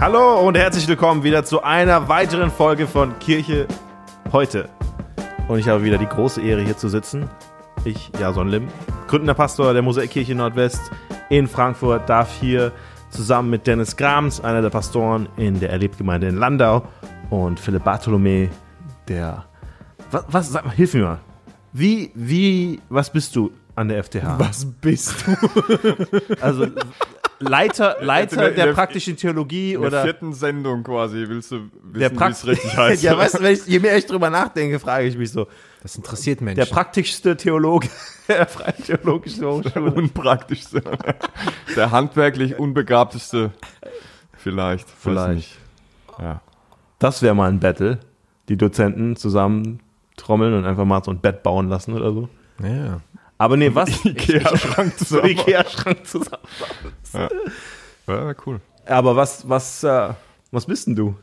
Hallo und herzlich willkommen wieder zu einer weiteren Folge von Kirche heute. Und ich habe wieder die große Ehre, hier zu sitzen. Ich, Jason Lim, gründender Pastor der Mosaikkirche Nordwest in Frankfurt, darf hier zusammen mit Dennis Grams, einer der Pastoren in der Erlebgemeinde in Landau, und Philipp Bartholomä, der. Was, was sag mal, hilf mir mal. Wie, wie, was bist du an der FTH? Was bist du? Also Leiter, Leiter In der- der, der- praktischen Theologie In der oder vierten Sendung quasi willst du der wissen, wie es richtig heißt. ja, weißt du, wenn ich, je mehr ich drüber nachdenke, frage ich mich so. Das interessiert Der Menschen. praktischste Theologe der Freien Theologischen Hochschule. unpraktischste. Der handwerklich unbegabteste vielleicht. Vielleicht. Ja. Das wäre mal ein Battle. Die Dozenten zusammen trommeln und einfach mal so ein Bett bauen lassen oder so. ja. Aber nee, was? Ikea-Schrank so zusammen. Ikea-Schrank zusammen. Ja, cool. Aber was, was, äh, was bist denn du?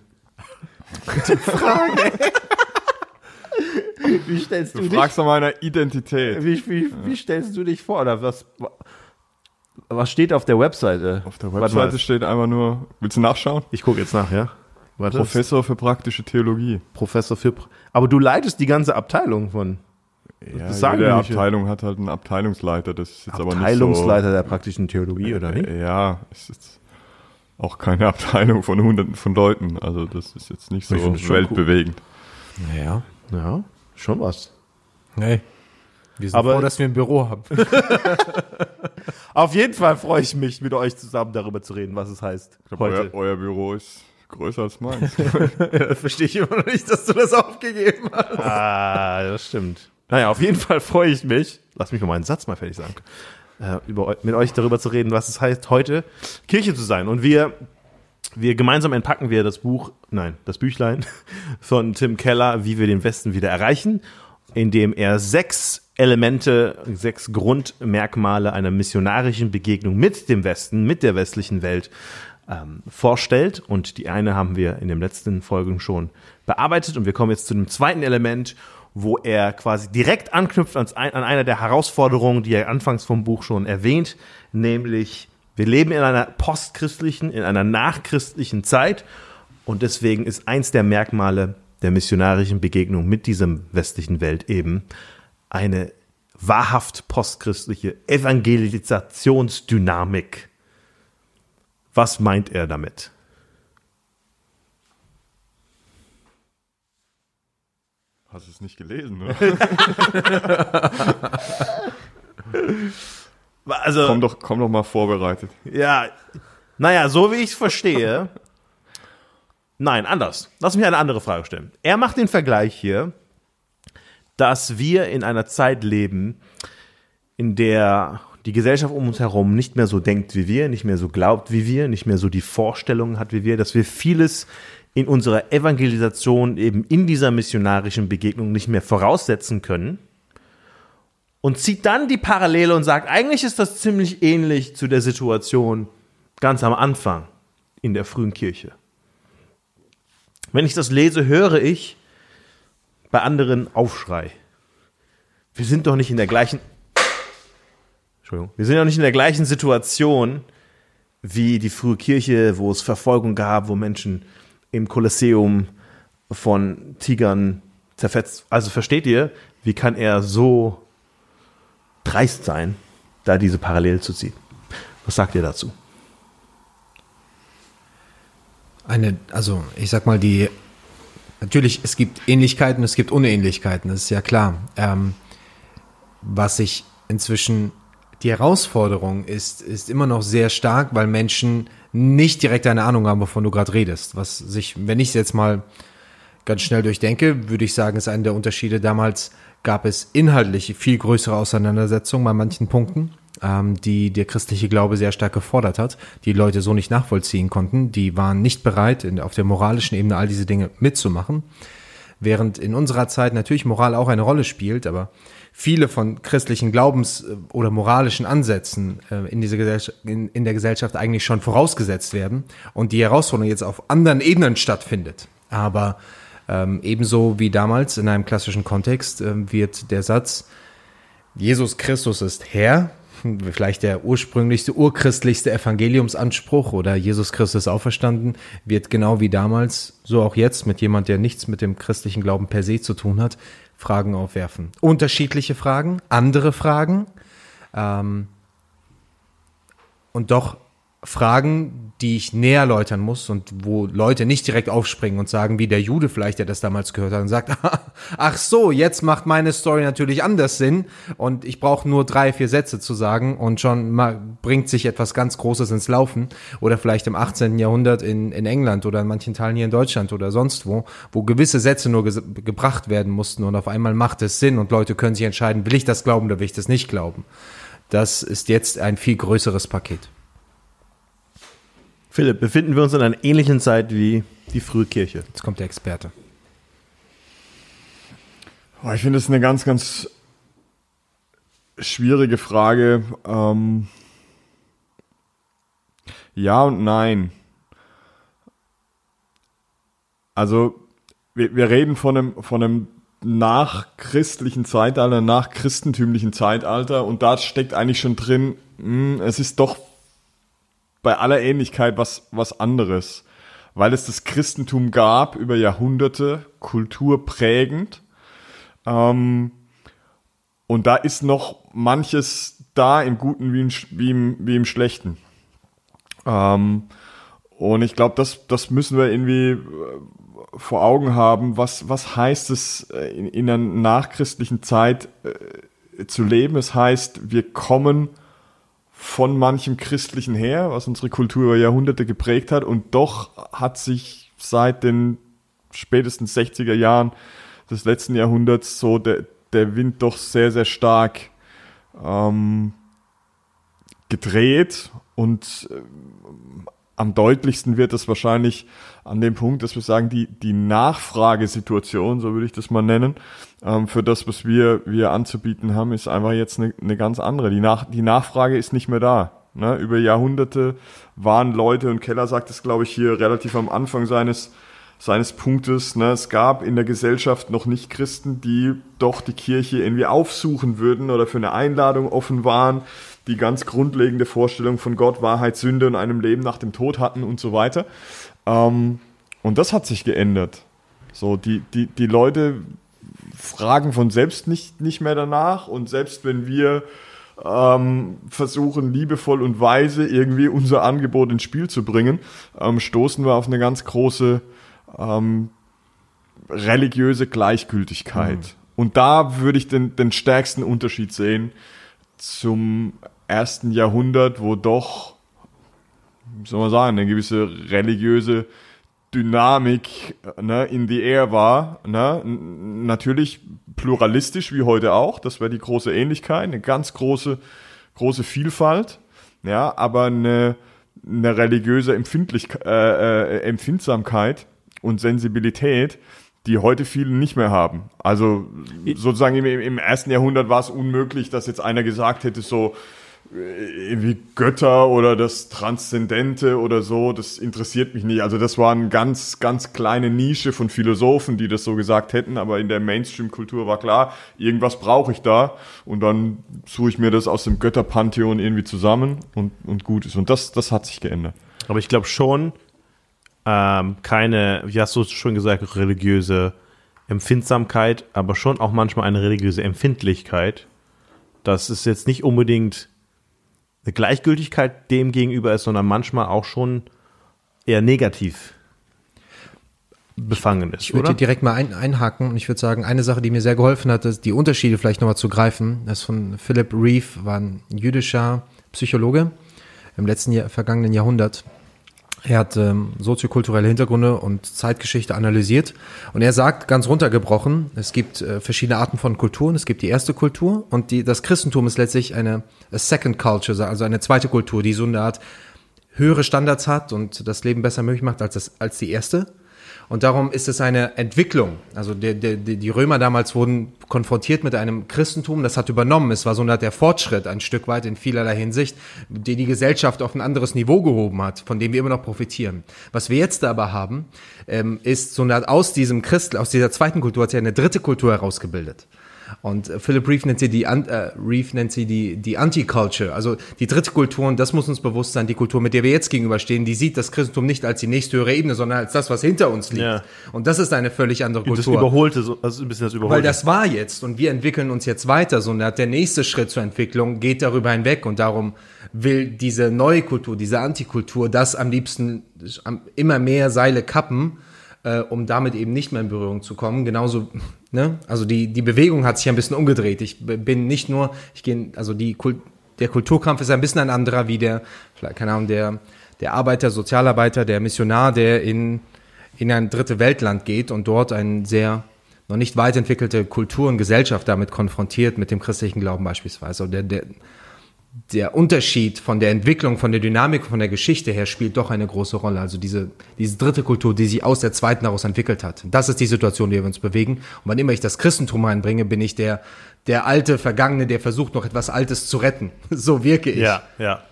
Die Frage. Wie stellst Du fragst nach meiner Identität. Wie, wie, wie stellst du dich vor? Oder was, was steht auf der Webseite? Auf der Webseite steht einfach nur, willst du nachschauen? Ich gucke jetzt nach, ja? Warte. Professor für praktische Theologie. Professor für. Aber du leitest die ganze Abteilung von Ja, sagen jede die nicht. Abteilung hat halt einen Abteilungsleiter. Das ist jetzt Abteilungsleiter der praktischen Theologie, oder aber nicht wie? so. Ja, ist jetzt auch keine Abteilung von hunderten von Leuten. Also das ist jetzt nicht so es weltbewegend. Naja. Ja, schon was. Hey. Wir sind Aber- froh, dass wir ein Büro haben. Auf jeden Fall freue ich mich, mit euch zusammen darüber zu reden, was es heißt. Euer, Heute. euer Büro ist größer als meins. Verstehe ich immer noch nicht, dass du das aufgegeben hast. Ah, das stimmt. Naja, auf jeden Fall freue ich mich. Lass mich mal einen Satz mal fertig sagen. Äh, über, mit euch darüber zu reden, was es heißt, heute Kirche zu sein. Und wir, wir gemeinsam entpacken wir das Buch, nein, das Büchlein von Tim Keller, wie wir den Westen wieder erreichen, indem er sechs Elemente, sechs Grundmerkmale einer missionarischen Begegnung mit dem Westen, mit der westlichen Welt ähm, vorstellt. Und die eine haben wir in den letzten Folgen schon bearbeitet. Und wir kommen jetzt zu dem zweiten Element, wo er quasi direkt anknüpft an, einer der Herausforderungen, die er anfangs vom Buch schon erwähnt, nämlich wir leben in einer postchristlichen, in einer nachchristlichen Zeit. Und deswegen ist eins der Merkmale der missionarischen Begegnung mit dieser westlichen Welt eben eine wahrhaft postchristliche Evangelisationsdynamik. Was meint er damit? Hast du es nicht gelesen, oder? Also, komm, doch, komm doch mal vorbereitet. ja, naja, so wie ich es verstehe. Nein, anders. Lass mich eine andere Frage stellen. Er macht den Vergleich hier, dass wir in einer Zeit leben, in der die Gesellschaft um uns herum nicht mehr so denkt wie wir, nicht mehr so glaubt wie wir, nicht mehr so die Vorstellungen hat wie wir, dass wir vieles in unserer Evangelisation eben in dieser missionarischen Begegnung nicht mehr voraussetzen können. Und zieht dann die Parallele und sagt, eigentlich ist das ziemlich ähnlich zu der Situation ganz am Anfang in der frühen Kirche. Wenn ich das lese, höre ich bei anderen Aufschrei. Wir sind doch nicht in der gleichen Entschuldigung, wir sind doch nicht in der gleichen Situation wie die frühe Kirche, wo es Verfolgung gab, wo Menschen im Kolosseum von Tigern zerfetzt. Also versteht ihr, wie kann er so dreist sein, da diese Parallele zu ziehen? Was sagt ihr dazu? Eine, also ich sag mal, die natürlich, es gibt Ähnlichkeiten, es gibt Unähnlichkeiten, das ist ja klar. Ähm, was ich inzwischen die Herausforderung ist, ist immer noch sehr stark, weil Menschen nicht direkt eine Ahnung haben, wovon du gerade redest. Was sich, wenn ich es jetzt mal ganz schnell durchdenke, würde ich sagen, ist einer der Unterschiede. Damals gab es inhaltlich viel größere Auseinandersetzungen bei manchen Punkten, ähm, die der christliche Glaube sehr stark gefordert hat, die Leute so nicht nachvollziehen konnten. Die waren nicht bereit, in, auf der moralischen Ebene all diese Dinge mitzumachen. Während in unserer Zeit natürlich Moral auch eine Rolle spielt, aber viele von christlichen Glaubens- oder moralischen Ansätzen äh, in, Gesellschaft, in, in der Gesellschaft eigentlich schon vorausgesetzt werden und die Herausforderung jetzt auf anderen Ebenen stattfindet. Aber ähm, ebenso wie damals in einem klassischen Kontext ähm, wird der Satz, Jesus Christus ist Herr, vielleicht der ursprünglichste, urchristlichste Evangeliumsanspruch oder Jesus Christus auferstanden, wird genau wie damals, so auch jetzt mit jemand, der nichts mit dem christlichen Glauben per se zu tun hat, Fragen aufwerfen. Unterschiedliche Fragen, andere Fragen ähm, und doch Fragen, die ich näher erläutern muss und wo Leute nicht direkt aufspringen und sagen, wie der Jude vielleicht, der das damals gehört hat und sagt, ach so, jetzt macht meine Story natürlich anders Sinn und ich brauche nur drei, vier Sätze zu sagen und schon mal bringt sich etwas ganz Großes ins Laufen oder vielleicht im 18. Jahrhundert in, in England oder in manchen Teilen hier in Deutschland oder sonst wo, wo gewisse Sätze nur gebracht werden mussten und auf einmal macht es Sinn und Leute können sich entscheiden, will ich das glauben oder will ich das nicht glauben. Das ist jetzt ein viel größeres Paket. Philipp, befinden wir uns in einer ähnlichen Zeit wie die frühe Kirche? Jetzt kommt der Experte. Oh, ich finde es eine ganz, ganz schwierige Frage. Ähm ja und nein. Also, wir, wir reden von einem, von einem nachchristlichen Zeitalter, nachchristentümlichen Zeitalter und da steckt eigentlich schon drin, mh, hm, es ist doch bei aller Ähnlichkeit was, was anderes. Weil es das Christentum gab über Jahrhunderte, kulturprägend. Ähm, und da ist noch manches da im Guten wie im, wie im, wie im Schlechten. Ähm, und ich glaube, das, das müssen wir irgendwie äh, vor Augen haben. Was, was heißt es äh, in, in einer nachchristlichen Zeit äh, zu leben? Es heißt, wir kommen von manchem Christlichen her, was unsere Kultur über Jahrhunderte geprägt hat. Und doch hat sich seit den spätesten 60er Jahren des letzten Jahrhunderts so der, der Wind doch sehr, sehr stark ähm, gedreht. Und äh, am deutlichsten wird es wahrscheinlich an dem Punkt, dass wir sagen, die, die Nachfragesituation, so würde ich das mal nennen, ähm, für das, was wir, wir anzubieten haben, ist einfach jetzt eine, eine ganz andere. Die, Nach, die Nachfrage ist nicht mehr da. Ne? Über Jahrhunderte waren Leute, und Keller sagt es, glaube ich, hier relativ am Anfang seines, seines Punktes, ne? es gab in der Gesellschaft noch nicht Christen, die doch die Kirche irgendwie aufsuchen würden oder für eine Einladung offen waren, die ganz grundlegende Vorstellung von Gott, Wahrheit, Sünde und einem Leben nach dem Tod hatten und so weiter. Ähm, und das hat sich geändert. So, die, die, die Leute fragen von selbst nicht, nicht mehr danach und selbst wenn wir ähm, versuchen, liebevoll und weise irgendwie unser Angebot ins Spiel zu bringen, ähm, stoßen wir auf eine ganz große ähm, religiöse Gleichgültigkeit. Mhm. Und da würde ich den, den stärksten Unterschied sehen zum ersten Jahrhundert, wo doch, wie soll man sagen, eine gewisse religiöse Dynamik ne, in the air war. Ne? Natürlich pluralistisch wie heute auch, das wäre die große Ähnlichkeit, eine ganz große, große Vielfalt, ja, aber eine, eine religiöse Empfindlich äh, äh, Empfindsamkeit und Sensibilität, die heute viele nicht mehr haben. Also sozusagen im, im ersten Jahrhundert war es unmöglich, dass jetzt einer gesagt hätte, so, irgendwie Götter oder das Transzendente oder so, das interessiert mich nicht. Also das war eine ganz, ganz kleine Nische von Philosophen, die das so gesagt hätten, aber in der Mainstream-Kultur war klar, irgendwas brauche ich da und dann suche ich mir das aus dem Götterpantheon irgendwie zusammen und, und gut ist. Und das, das hat sich geändert. Aber ich glaube schon, ähm, keine, wie hast du schon gesagt, religiöse Empfindsamkeit, aber schon auch manchmal eine religiöse Empfindlichkeit. Das ist jetzt nicht unbedingt eine Gleichgültigkeit dem gegenüber ist, sondern manchmal auch schon eher negativ befangen ist. Ich würde direkt mal ein, einhaken und ich würde sagen, eine Sache, die mir sehr geholfen hat, ist die Unterschiede vielleicht nochmal zu greifen. Das von Philip Reeve, war ein jüdischer Psychologe im letzten Jahr, vergangenen Jahrhundert. Er hat ähm, soziokulturelle Hintergründe und Zeitgeschichte analysiert und er sagt ganz runtergebrochen, es gibt äh, verschiedene Arten von Kulturen. Es gibt die erste Kultur und die, das Christentum ist letztlich eine second culture, also eine zweite Kultur, die so eine Art höhere Standards hat und das Leben besser möglich macht als, das, als die erste. Und darum ist es eine Entwicklung. Also der, der, die Römer damals wurden konfrontiert mit einem Christentum, das hat übernommen. Es war so eine der Fortschritt ein Stück weit in vielerlei Hinsicht, die die Gesellschaft auf ein anderes Niveau gehoben hat, von dem wir immer noch profitieren. Was wir jetzt aber haben, ähm, ist so eine aus diesem Christ, aus dieser zweiten Kultur hat sich eine dritte Kultur herausgebildet. Und äh, Philip Reeve nennt sie die, äh, Reeve nennt sie die, die Anti-Culture, also die dritte Kultur, und das muss uns bewusst sein, die Kultur, mit der wir jetzt gegenüberstehen, die sieht das Christentum nicht als die nächste höhere Ebene, sondern als das, was hinter uns liegt. Ja. Und das ist eine völlig andere Das Kultur. Überholte, so, also ein bisschen das Überholte. Weil das war jetzt und wir entwickeln uns jetzt weiter, so und der nächste Schritt zur Entwicklung geht darüber hinweg und darum will diese neue Kultur, diese Antikultur, das am liebsten immer mehr Seile kappen, äh, um damit eben nicht mehr in Berührung zu kommen. Genauso, ne? Also die, die Bewegung hat sich ein bisschen umgedreht. Ich bin nicht nur, ich gehe, also die Kult, der Kulturkampf ist ein bisschen ein anderer wie der, vielleicht, keine Ahnung, der, der Arbeiter, Sozialarbeiter, der Missionar, der in, in ein dritte Weltland geht und dort ein sehr noch nicht weit entwickelte Kultur und Gesellschaft damit konfrontiert, mit dem christlichen Glauben beispielsweise. Und der, der, der Unterschied von der Entwicklung, von der Dynamik, von der Geschichte her spielt doch eine große Rolle. Also diese, diese dritte Kultur, die sich aus der zweiten heraus entwickelt hat. Das ist die Situation, in der wir uns bewegen. Und wann immer ich das Christentum einbringe, bin ich der, der alte Vergangene, der versucht, noch etwas Altes zu retten. So wirke ich. ja, ja.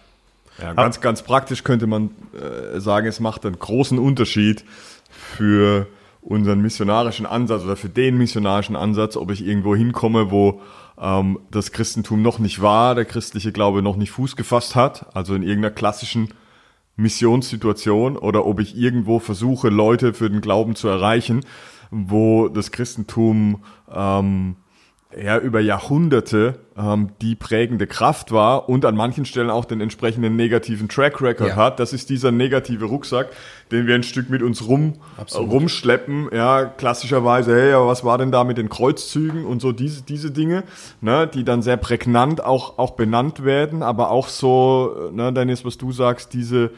Ja, ganz, ganz praktisch könnte man äh, sagen, es macht einen großen Unterschied für unseren missionarischen Ansatz oder für den missionarischen Ansatz, ob ich irgendwo hinkomme, wo ähm, das Christentum noch nicht war, der christliche Glaube noch nicht Fuß gefasst hat, also in irgendeiner klassischen Missionssituation, oder ob ich irgendwo versuche, Leute für den Glauben zu erreichen, wo das Christentum ähm, ja, über Jahrhunderte ähm, die prägende Kraft war und an manchen Stellen auch den entsprechenden negativen Track Record Ja. hat. Das ist dieser negative Rucksack, den wir ein Stück mit uns rum, äh, rumschleppen. Ja, klassischerweise, hey, aber was war denn da mit den Kreuzzügen und so diese, diese Dinge, ne, die dann sehr prägnant auch, auch benannt werden, aber auch so, ne, Dennis, was du sagst, diese,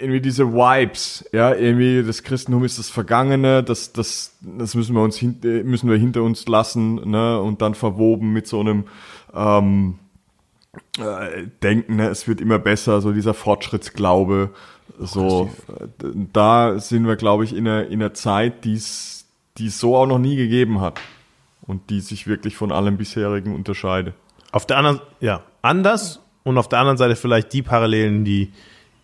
irgendwie diese Vibes, ja, irgendwie das Christentum ist das Vergangene, das, das, das müssen wir uns hin, äh, müssen wir hinter uns lassen, ne, und dann verwoben mit so einem ähm, äh, Denken, ne, es wird immer besser, so dieser Fortschrittsglaube, so, äh, da sind wir, glaube ich, in einer, in einer Zeit, die es die es so auch noch nie gegeben hat und die sich wirklich von allem bisherigen unterscheidet. Auf der anderen, ja, anders und auf der anderen Seite vielleicht die Parallelen, die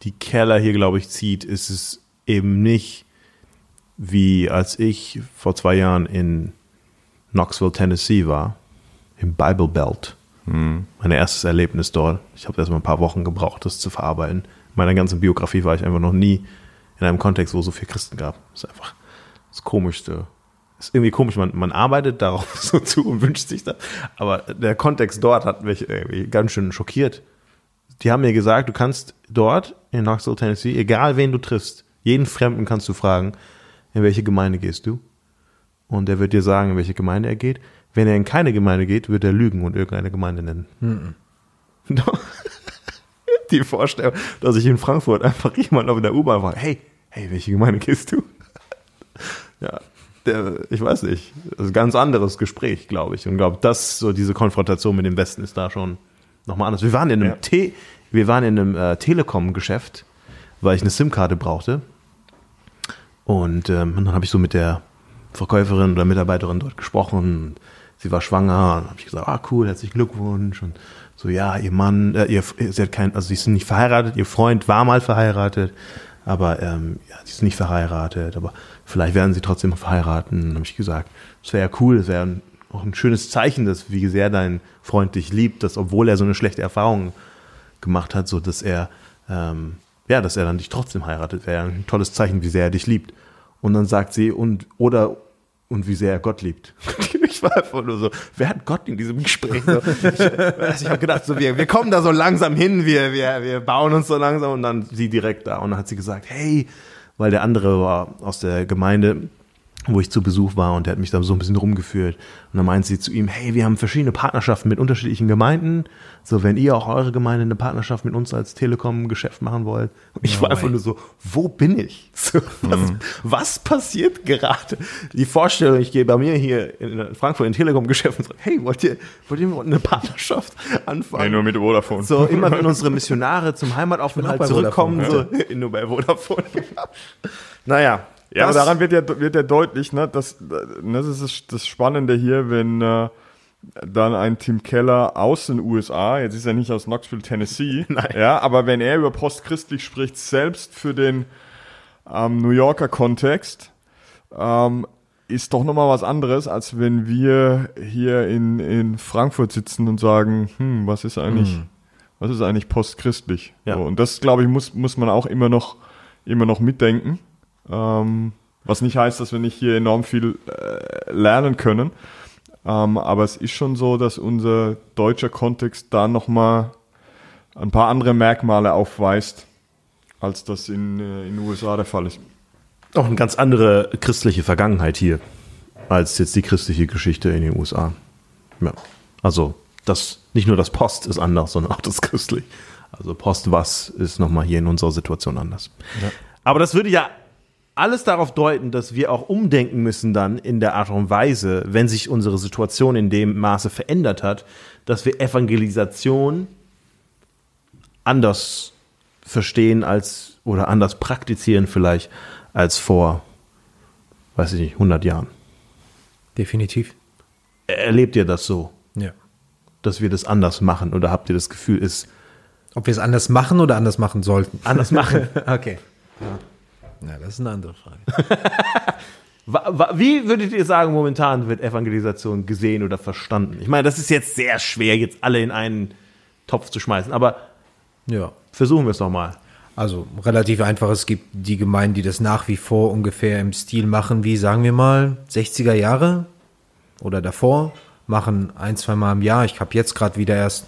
die Keller hier, glaube ich, zieht, ist es eben nicht wie als ich vor zwei Jahren in Knoxville, Tennessee war, im Bible Belt. Mein erstes Erlebnis dort. Ich habe erst mal ein paar Wochen gebraucht, das zu verarbeiten. In meiner ganzen Biografie war ich einfach noch nie in einem Kontext, wo es so viele Christen gab. Das ist einfach das Komischste. ist irgendwie komisch, man, man arbeitet darauf so zu und wünscht sich das. Aber der Kontext dort hat mich irgendwie ganz schön schockiert. Die haben mir gesagt, du kannst dort in Knoxville, Tennessee, egal wen du triffst, jeden Fremden kannst du fragen, in welche Gemeinde gehst du? Und er wird dir sagen, in welche Gemeinde er geht. Wenn er in keine Gemeinde geht, wird er lügen und irgendeine Gemeinde nennen. Doch. Die Vorstellung, dass ich in Frankfurt einfach jemand auf der U-Bahn war, hey, hey, welche Gemeinde gehst du? Ja, der, ich weiß nicht. Das ist ein ganz anderes Gespräch, glaube ich. Und glaube, das, so diese Konfrontation mit dem Westen ist da schon nochmal anders. Wir waren in einem, Ja. Te wir waren in einem äh, Telekom-Geschäft, weil ich eine SIM-Karte brauchte. Und ähm, dann habe ich so mit der Verkäuferin oder Mitarbeiterin dort gesprochen. Sie war schwanger. Und habe ich gesagt, ah cool, herzlichen Glückwunsch. Und so, ja, ihr Mann, äh, ihr, sie hat kein, also sie sind nicht verheiratet. Ihr Freund war mal verheiratet, aber ähm, ja, sie ist nicht verheiratet. Aber vielleicht werden sie trotzdem verheiraten. Dann habe ich gesagt, das wäre ja cool, das wäre ein- auch ein schönes Zeichen, dass wie sehr dein Freund dich liebt, dass obwohl er so eine schlechte Erfahrung gemacht hat, so dass er ähm, ja, dass er dann dich trotzdem heiratet, wäre ein tolles Zeichen, wie sehr er dich liebt. Und dann sagt sie und oder und wie sehr er Gott liebt. Ich war einfach nur so, wer hat Gott in diesem Gespräch? So, ich also ich habe gedacht, so wir, wir kommen da so langsam hin, wir, wir, wir bauen uns so langsam und dann sie direkt da und dann hat sie gesagt, hey, weil der andere war aus der Gemeinde, wo ich zu Besuch war und der hat mich da so ein bisschen rumgeführt. Und dann meint sie zu ihm, hey, wir haben verschiedene Partnerschaften mit unterschiedlichen Gemeinden. So, wenn ihr auch eure Gemeinde eine Partnerschaft mit uns als Telekom-Geschäft machen wollt. Und ich No war einfach way. nur so, wo bin ich? So, was, was passiert gerade? Die Vorstellung, ich gehe bei mir hier in Frankfurt in Telekom-Geschäft und sage, hey, wollt ihr, wollt ihr eine Partnerschaft anfangen? Nee, nur mit Vodafone. So, immer wenn unsere Missionare zum Heimataufenthalt zurückkommen, Vodafone, so, nur bei Vodafone. naja. Ja, aber daran wird ja, wird ja deutlich, ne, dass, das ist das- Spannende hier, wenn äh, dann ein Tim Keller aus den USA, jetzt ist er nicht aus Knoxville, Tennessee, Nein. ja, aber wenn er über postchristlich spricht, selbst für den ähm, New Yorker Kontext, ähm, ist doch nochmal was anderes, als wenn wir hier in, in Frankfurt sitzen und sagen, hm, was ist eigentlich, Hm. was ist eigentlich postchristlich? Ja. So, und das, glaube ich, muss, muss man auch immer noch, immer noch mitdenken. Ähm, was nicht heißt, dass wir nicht hier enorm viel äh, lernen können. Ähm, aber es ist schon so, dass unser deutscher Kontext da nochmal ein paar andere Merkmale aufweist, als das in, äh, in den USA der Fall ist. Auch eine ganz andere christliche Vergangenheit hier, als jetzt die christliche Geschichte in den USA. Ja. Also, das, nicht nur das Post ist anders, sondern auch das christlich. Also Post was ist nochmal hier in unserer Situation anders. Aber das würde ja alles darauf deuten, dass wir auch umdenken müssen dann in der Art und Weise, wenn sich unsere Situation in dem Maße verändert hat, dass wir Evangelisation anders verstehen als oder anders praktizieren vielleicht als vor, weiß ich nicht, 100 Jahren. Definitiv. Erlebt ihr das so, Ja. dass wir das anders machen oder habt ihr das Gefühl, ist Ob wir es anders machen oder anders machen sollten? anders machen? Okay. Ja. Na, das ist eine andere Frage. Wie würdet ihr sagen, momentan wird Evangelisation gesehen oder verstanden? Ich meine, das ist jetzt sehr schwer, jetzt alle in einen Topf zu schmeißen, aber Ja. versuchen wir es doch mal. Also relativ einfach. Es gibt die Gemeinden, die das nach wie vor ungefähr im Stil machen, wie sagen wir mal 60er Jahre oder davor. Machen ein, zwei Mal im Jahr. Ich habe jetzt gerade wieder erst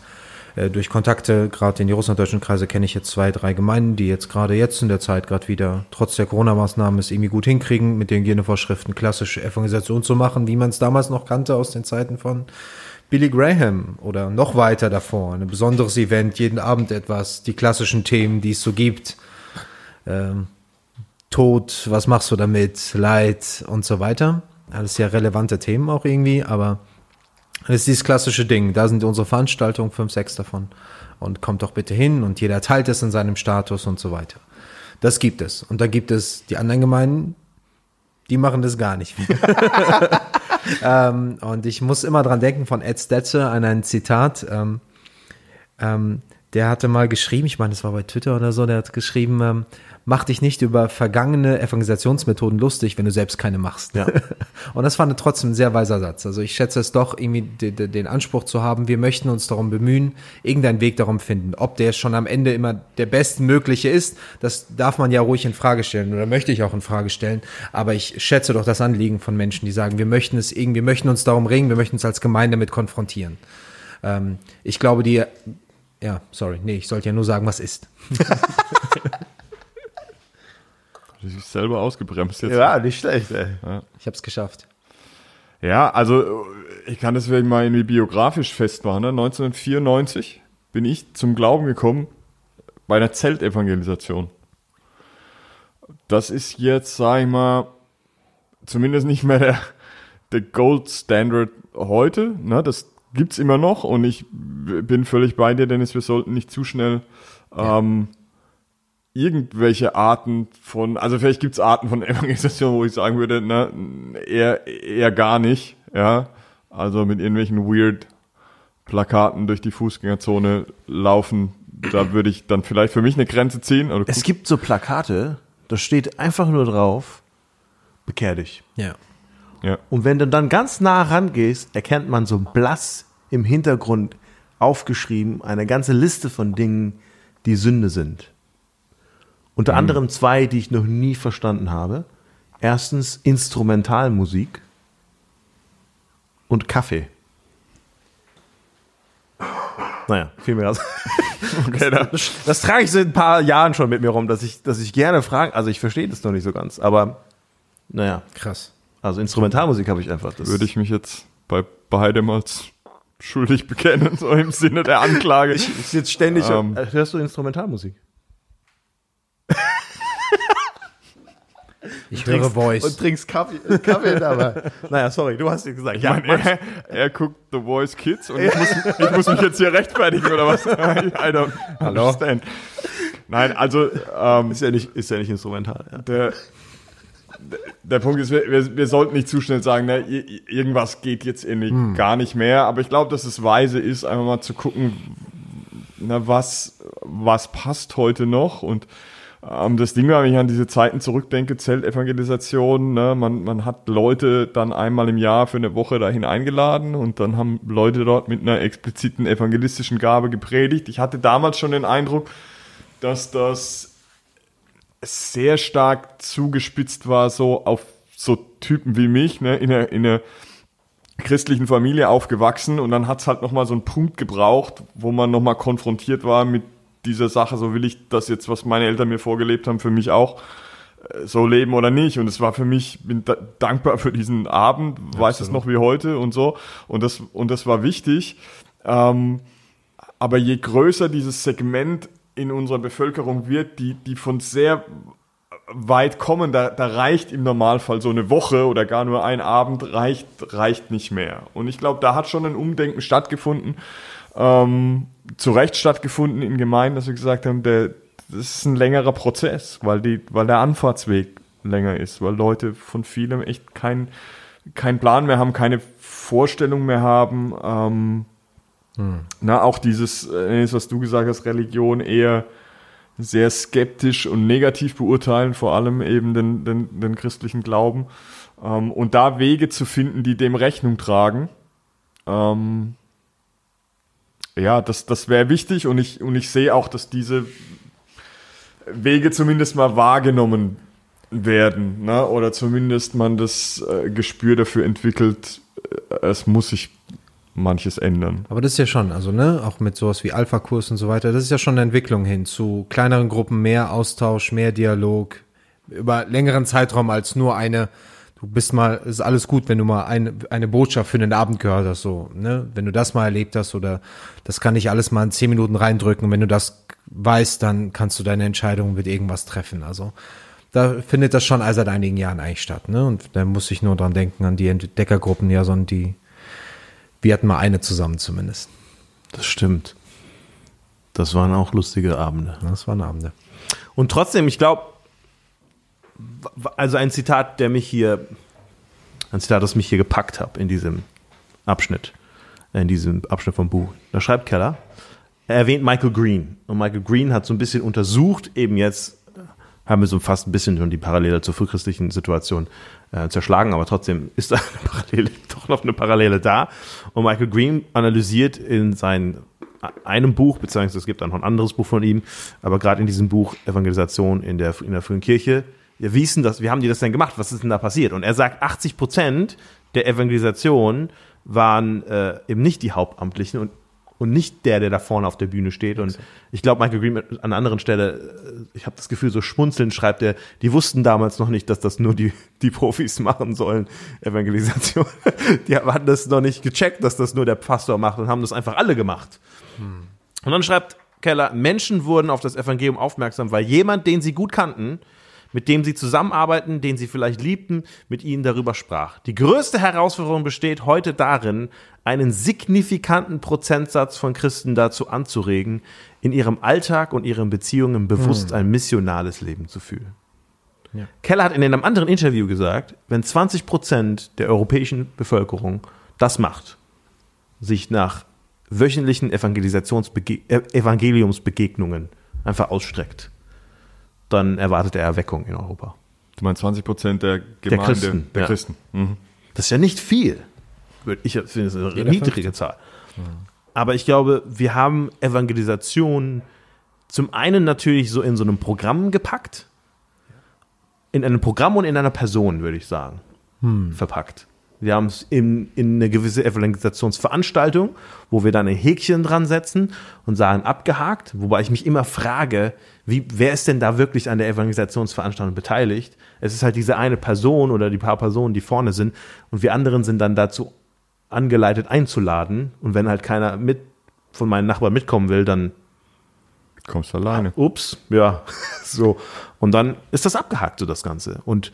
äh, durch Kontakte, gerade in die russlanddeutschen Kreise, kenne ich jetzt zwei, drei Gemeinden, die jetzt gerade jetzt in der Zeit gerade wieder, trotz der Corona-Maßnahmen, es irgendwie gut hinkriegen, mit den Hygienevorschriften klassische Evangelisation zu machen, wie man es damals noch kannte aus den Zeiten von Billy Graham oder noch weiter davor. Ein besonderes Event, jeden Abend etwas, die klassischen Themen, die es so gibt. Ähm, Tod, was machst du damit, Leid und so weiter. Alles ja relevante Themen auch irgendwie, aber das ist dieses klassische Ding. Da sind unsere Veranstaltungen, fünf, sechs davon. Und kommt doch bitte hin und jeder teilt es in seinem Status und so weiter. Das gibt es. Und da gibt es die anderen Gemeinden, die machen das gar nicht. ähm, und ich muss immer dran denken von Ed Stetze an ein Zitat. Ähm, ähm, der hatte mal geschrieben, ich meine, das war bei Twitter oder so, der hat geschrieben, ähm, mach dich nicht über vergangene Evangelisationsmethoden lustig, wenn du selbst keine machst. Ja. Und das fand ich trotzdem ein sehr weiser Satz. Also ich schätze es doch, irgendwie de, de, den Anspruch zu haben, wir möchten uns darum bemühen, irgendeinen Weg darum finden. Ob der schon am Ende immer der bestmögliche ist, das darf man ja ruhig in Frage stellen oder möchte ich auch in Frage stellen. Aber ich schätze doch das Anliegen von Menschen, die sagen, wir möchten es irgendwie, wir möchten uns darum ringen, wir möchten uns als Gemeinde mit konfrontieren. Ähm, ich glaube, die, ja, sorry, nee, ich sollte ja nur sagen, was ist. Du sich selber ausgebremst jetzt. nicht schlecht, ey. Ich habe es geschafft. Ja, also ich kann das vielleicht mal irgendwie biografisch festmachen. Ne? 1994 bin ich zum Glauben gekommen bei einer Zeltevangelisation. Das ist jetzt, sag ich mal, zumindest nicht mehr der, der Gold Standard heute. Ne? Das gibt's immer noch und ich bin völlig bei dir, Dennis, wir sollten nicht zu schnell ähm, irgendwelche Arten von, also vielleicht gibt's Arten von Evangelisation, wo ich sagen würde, ne, eher, eher gar nicht, ja. Also mit irgendwelchen weird Plakaten durch die Fußgängerzone laufen, da würde ich dann vielleicht für mich eine Grenze ziehen. Oder Es gibt so Plakate, da steht einfach nur drauf, bekehr dich. Ja. ja. Und wenn du dann ganz nah rangehst, erkennt man so blass im Hintergrund aufgeschrieben eine ganze Liste von Dingen, die Sünde sind. Unter anderem zwei, die ich noch nie verstanden habe. Erstens Instrumentalmusik und Kaffee. Naja, viel mehr. Okay, da, Das, das trage ich seit ein paar Jahren schon mit mir rum, dass ich, dass ich gerne frage. Also ich verstehe das noch nicht so ganz, aber naja, Krass. also Instrumentalmusik habe ich einfach. Das würde ich mich jetzt bei beidem als schuldig bekennen, so im Sinne der Anklage. Ich sitze ständig. Ähm. Äh, hörst du Instrumentalmusik? Ich höre Voice. Und trinkst Kaffee, Kaffee dabei. naja, sorry, du hast ja gesagt. Ja, Ich meine, er, er guckt The Voice Kids und ich muss, ich muss mich jetzt hier rechtfertigen oder was? I don't Hallo? understand. Nein, also ähm, ist ja nicht, ist ja nicht instrumental. Ja. der, der Punkt ist, wir, wir, sollten nicht zu schnell sagen, ne, irgendwas geht jetzt irgendwie gar nicht mehr. Aber ich glaube, dass es weise ist, einfach mal zu gucken, na, was, was passt heute noch und Ähm, das Ding war, wenn ich an diese Zeiten zurückdenke, Zeltevangelisation, ne, man, man hat Leute dann einmal im Jahr für eine Woche dahin eingeladen und dann haben Leute dort mit einer expliziten evangelistischen Gabe gepredigt. Ich hatte damals schon den Eindruck, dass das sehr stark zugespitzt war, so auf so Typen wie mich, ne, in einer, in einer christlichen Familie aufgewachsen und dann hat's halt nochmal so einen Punkt gebraucht, wo man nochmal konfrontiert war mit dieser Sache, so will ich das jetzt, was meine Eltern mir vorgelebt haben, für mich auch äh, so leben oder nicht. Und es war für mich, bin da, dankbar für diesen Abend, Absolut. weiß es noch wie heute und so. Und das, und das war wichtig. Ähm, aber je größer dieses Segment in unserer Bevölkerung wird, die, die von sehr weit kommen, da, da reicht im Normalfall so eine Woche oder gar nur ein Abend reicht, reicht nicht mehr. Und ich glaube, da hat schon ein Umdenken stattgefunden, ähm, zu Recht stattgefunden in Gemeinden, dass wir gesagt haben, der, das ist ein längerer Prozess, weil, die, weil der Anfahrtsweg länger ist, weil Leute von vielem echt keinen kein Plan mehr haben, keine Vorstellung mehr haben. Ähm, hm. Na, auch dieses, äh, was du gesagt hast, Religion eher sehr skeptisch und negativ beurteilen, vor allem eben den, den, den christlichen Glauben. Ähm, und da Wege zu finden, die dem Rechnung tragen, ähm, ja, das, das wäre wichtig und ich, und ich sehe auch, dass diese Wege zumindest mal wahrgenommen werden, ne? oder zumindest man das äh, Gespür dafür entwickelt, äh, es muss sich manches ändern. Aber das ist ja schon, also ne, auch mit sowas wie Alpha-Kurs und so weiter, das ist ja schon eine Entwicklung hin zu kleineren Gruppen, mehr Austausch, mehr Dialog, über längeren Zeitraum als nur eine, du bist mal, ist alles gut, wenn du mal eine, eine Botschaft für den Abend gehört hast, so, ne, wenn du das mal erlebt hast oder das kann ich alles mal in zehn Minuten reindrücken und wenn du das weißt, dann kannst du deine Entscheidung mit irgendwas treffen, also. Da findet das schon seit einigen Jahren eigentlich statt, ne, und da muss ich nur dran denken, an die Entdeckergruppen, ja, sondern die wir hatten mal eine zusammen zumindest. Das stimmt. Das waren auch lustige Abende. Das waren Abende. Und trotzdem, ich glaube, also ein Zitat, der mich hier, ein Zitat, das mich hier gepackt hat in diesem Abschnitt, in diesem Abschnitt vom Buch. Da schreibt Keller, er erwähnt Michael Green. Und Michael Green hat so ein bisschen untersucht, eben jetzt haben wir so fast ein bisschen schon die Parallele zur frühchristlichen Situation äh, zerschlagen, aber trotzdem ist da eine Parallele, doch noch eine Parallele da. Und Michael Green analysiert in seinem einem Buch, beziehungsweise es gibt dann noch ein anderes Buch von ihm, aber gerade in diesem Buch Evangelisation in der, in der frühen Kirche, wir wissen das, wie haben die das denn gemacht? Was ist denn da passiert? Und er sagt, 80 Prozent der Evangelisation waren äh, eben nicht die Hauptamtlichen und und nicht der, der da vorne auf der Bühne steht. Und ich glaube, Michael Green an einer anderen Stelle, äh, ich habe das Gefühl, so schmunzelnd schreibt er, die wussten damals noch nicht, dass das nur die, die Profis machen sollen, Evangelisation. Die hatten das noch nicht gecheckt, dass das nur der Pastor macht und haben das einfach alle gemacht. Hm. Und dann schreibt Keller, Menschen wurden auf das Evangelium aufmerksam, weil jemand, den sie gut kannten, mit dem sie zusammenarbeiten, den sie vielleicht liebten, mit ihnen darüber sprach. Die größte Herausforderung besteht heute darin, einen signifikanten Prozentsatz von Christen dazu anzuregen, in ihrem Alltag und ihren Beziehungen bewusst hm. ein missionales Leben zu fühlen. Ja. Keller hat in einem anderen Interview gesagt, wenn 20 Prozent der europäischen Bevölkerung das macht, sich nach wöchentlichen Evangelisationsbege äh, Evangeliumsbegegnungen einfach ausstreckt, dann erwartet er Erweckung in Europa. Du meinst 20 Prozent der Gemeinde, der Christen. Der Christen. Mhm. Das ist ja nicht viel. Ich finde es eine niedrige Zahl. Aber ich glaube, wir haben Evangelisation zum einen natürlich so in so einem Programm gepackt. In einem Programm und in einer Person, würde ich sagen, hm. verpackt. Wir haben es in, in eine gewisse Evangelisationsveranstaltung, wo wir dann ein Häkchen dran setzen und sagen abgehakt, wobei ich mich immer frage, wie, wer ist denn da wirklich an der Evangelisationsveranstaltung beteiligt? Es ist halt diese eine Person oder die paar Personen, die vorne sind und wir anderen sind dann dazu angeleitet einzuladen und wenn halt keiner mit von meinen Nachbarn mitkommen will, dann kommst du alleine. Ups, ja, so. Und dann ist das abgehakt, so das Ganze. Und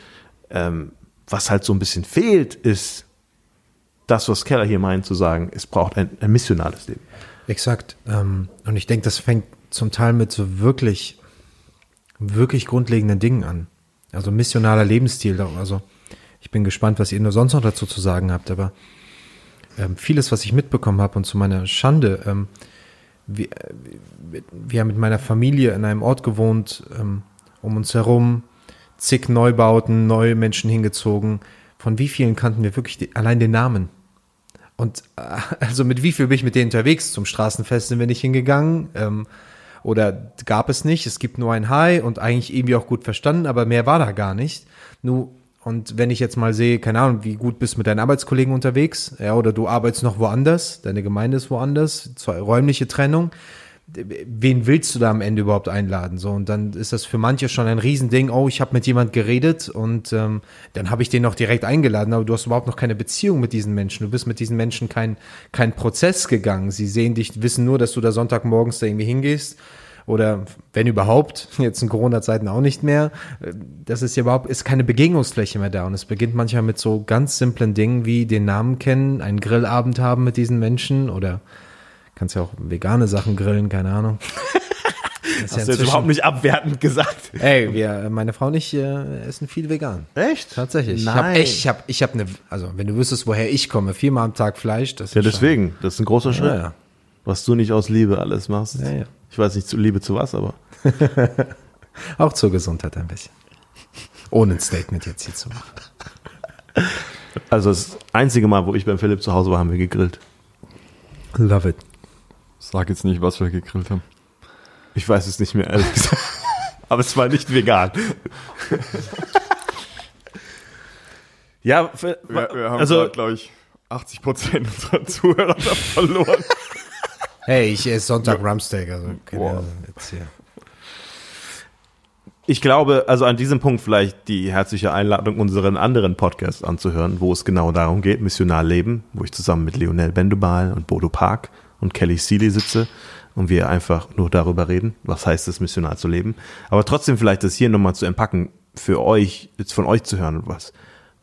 ähm, was halt so ein bisschen fehlt, ist das, was Keller hier meint, zu sagen, es braucht ein, ein missionales Leben. Exakt. Ähm, und ich denke, das fängt zum Teil mit so wirklich, wirklich grundlegenden Dingen an. Also missionaler Lebensstil. Also ich bin gespannt, was ihr nur sonst noch dazu zu sagen habt, aber ähm, vieles, was ich mitbekommen habe und zu meiner Schande, ähm, wir, wir haben mit meiner Familie in einem Ort gewohnt, um uns herum, zig Neubauten, neue Menschen hingezogen. Von wie vielen kannten wir wirklich die, allein den Namen? Und äh, also mit wie viel bin ich mit denen unterwegs? Zum Straßenfest sind wir nicht hingegangen. Ähm, oder gab es nicht. Es gibt nur ein Hi und eigentlich irgendwie auch gut verstanden, aber mehr war da gar nicht. Nur, und wenn ich jetzt mal sehe, keine Ahnung, wie gut bist du mit deinen Arbeitskollegen unterwegs, ja, oder du arbeitest noch woanders, deine Gemeinde ist woanders, zwei, räumliche Trennung, wen willst du da am Ende überhaupt einladen? So, und dann ist das für manche schon ein Riesending, oh, ich habe mit jemand geredet und ähm, dann habe ich den noch direkt eingeladen, aber du hast überhaupt noch keine Beziehung mit diesen Menschen. Du bist mit diesen Menschen kein, kein Prozess gegangen. Sie sehen dich, wissen nur, dass du da Sonntagmorgens da irgendwie hingehst. Oder wenn überhaupt, jetzt in Corona-Zeiten auch nicht mehr. Das ist ja überhaupt, ist keine Begegnungsfläche mehr da. Und es beginnt manchmal mit so ganz simplen Dingen wie den Namen kennen, einen Grillabend haben mit diesen Menschen oder Kannst ja auch vegane Sachen grillen, keine Ahnung. Das Hast ja du jetzt überhaupt nicht abwertend gesagt. Ey, wir, meine Frau und ich äh, essen viel vegan. Echt? Tatsächlich. Nein. Ich habe echt, ich habe, ich habe eine, also wenn du wüsstest, woher ich komme, viermal am Tag Fleisch, das Ja, deswegen, das ist ein großer Schritt. Ja, ja. Was du nicht aus Liebe alles machst. Ja, ja. Ich weiß nicht, zu Liebe zu was, aber. auch zur Gesundheit ein bisschen. Ohne ein Statement jetzt hier zu machen. Also das einzige Mal, wo ich beim Philipp zu Hause war, haben wir gegrillt. Love it. Sag jetzt nicht, was wir gegrillt haben. Ich weiß es nicht mehr, ehrlich gesagt. Aber es war nicht vegan. ja, wir, wir haben also, glaube ich, 80 Prozent unserer Zuhörer verloren. Hey, ich esse Sonntag Rumsteak, also keine jetzt hier. Ich glaube, also an diesem Punkt vielleicht die herzliche Einladung, unseren anderen Podcast anzuhören, wo es genau darum geht, missionar leben, wo ich zusammen mit Lionel Bendubal und Bodo Park und Kelly Seeley sitze und wir einfach nur darüber reden, was heißt es, missionar zu leben. Aber trotzdem vielleicht das hier nochmal zu entpacken, für euch, jetzt von euch zu hören, was,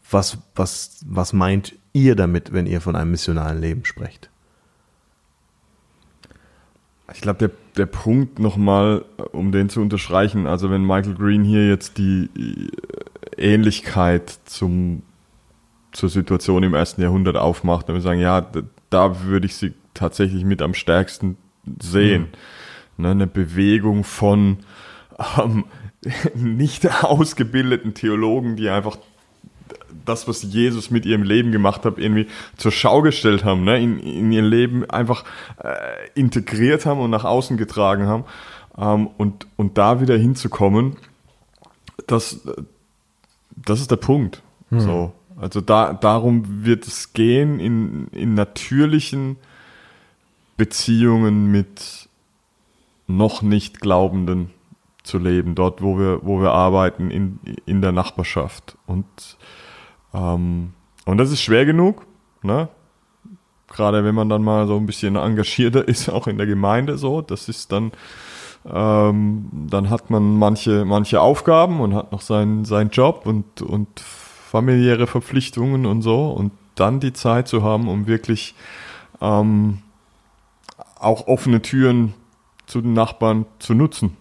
was, was, was meint ihr damit, wenn ihr von einem missionalen Leben sprecht? Ich glaube, der, der Punkt nochmal, um den zu unterstreichen, also wenn Michael Green hier jetzt die Ähnlichkeit zum, zur Situation im ersten Jahrhundert aufmacht, dann wir sagen, ja, da würde ich sie tatsächlich mit am stärksten sehen. Mhm. Ne, eine Bewegung von ähm, nicht ausgebildeten Theologen, die einfach das, was Jesus mit ihrem Leben gemacht hat, irgendwie zur Schau gestellt haben, ne? in, in ihr Leben einfach äh, integriert haben und nach außen getragen haben. Ähm, und, und da wieder hinzukommen, das, das ist der Punkt. Hm. So. Also da, darum wird es gehen, in, in natürlichen Beziehungen mit noch nicht Glaubenden zu leben, dort, wo wir, wo wir arbeiten, in, in der Nachbarschaft. Und, ähm, und das ist schwer genug, ne? Gerade wenn man dann mal so ein bisschen engagierter ist, auch in der Gemeinde so, das ist dann, ähm, dann hat man manche, manche Aufgaben und hat noch seinen, seinen Job und, und familiäre Verpflichtungen und so und dann die Zeit zu haben, um wirklich ähm, auch offene Türen zu den Nachbarn zu nutzen,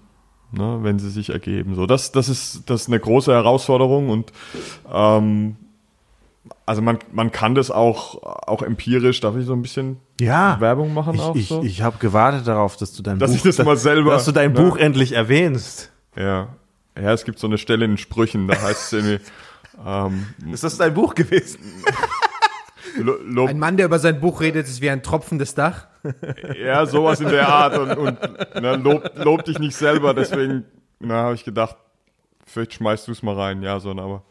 ne, wenn sie sich ergeben. So, das, das ist das ist eine große Herausforderung und ähm, also man, man kann das auch, auch empirisch, darf ich so ein bisschen ja, Werbung machen ich, auch ich, so? Ich habe gewartet darauf, dass du dein dass Buch, ich das mal selber, dass du dein ne? Buch endlich erwähnst. Ja. Ja, es gibt so eine Stelle in Sprüchen, da heißt es irgendwie, ähm, ist das dein Buch gewesen? Lob, ein Mann, der über sein Buch redet, ist wie ein tropfendes Dach. Ja, sowas in der Art und, und ne, lob, lob dich nicht selber, deswegen habe ich gedacht, vielleicht schmeißt du es mal rein, ja, so, aber.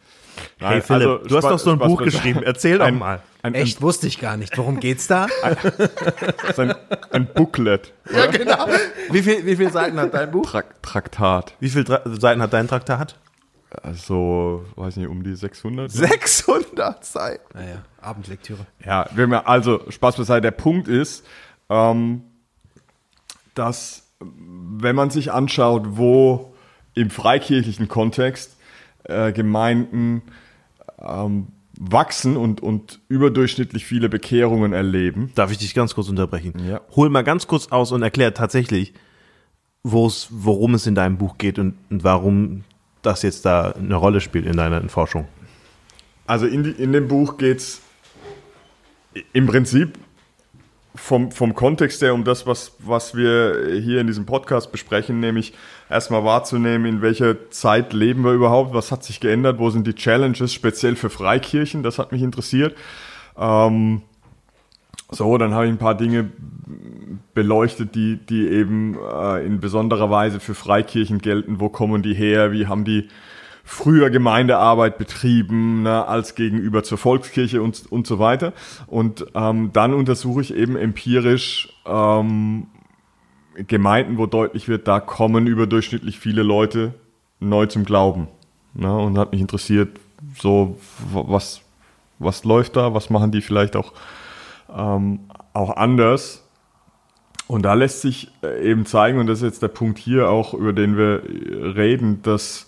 Nein, hey Philipp, also, du hast doch so ein Spaß Buch geschrieben, erzähl doch mal. Ein, Echt, ein, wusste ich gar nicht. Worum geht's da? Ein, ein Booklet. Oder? Ja, genau. Wie viele wie viel Seiten hat dein Buch? Trak Traktat. Wie viele Seiten hat dein Traktat? Also, weiß nicht, um die 600. 600 Seiten? Naja, Abendlektüre. Ja, also Spaß beiseite. Der Punkt ist, ähm, dass wenn man sich anschaut, wo im freikirchlichen Kontext äh, Gemeinden ähm, wachsen und, und überdurchschnittlich viele Bekehrungen erleben. Darf ich dich ganz kurz unterbrechen? Ja. Hol mal ganz kurz aus und erklär tatsächlich, worum es in deinem Buch geht und, und warum das jetzt da eine Rolle spielt in deiner Forschung? Also in, die, in dem Buch geht es im Prinzip vom, vom Kontext her um das, was, was wir hier in diesem Podcast besprechen, nämlich erstmal wahrzunehmen, in welcher Zeit leben wir überhaupt, was hat sich geändert, wo sind die Challenges speziell für Freikirchen, das hat mich interessiert. Ähm, so, dann habe ich ein paar Dinge beleuchtet, die, die eben äh, in besonderer Weise für Freikirchen gelten. Wo kommen die her? Wie haben die früher Gemeindearbeit betrieben, ne, als gegenüber zur Volkskirche und, und so weiter. Und ähm, dann untersuche ich eben empirisch ähm, Gemeinden, wo deutlich wird, da kommen überdurchschnittlich viele Leute neu zum Glauben. Ne, und hat mich interessiert, so was, was läuft da, was machen die vielleicht auch, ähm, auch anders. Und da lässt sich äh, eben zeigen, und das ist jetzt der Punkt hier auch, über den wir reden, dass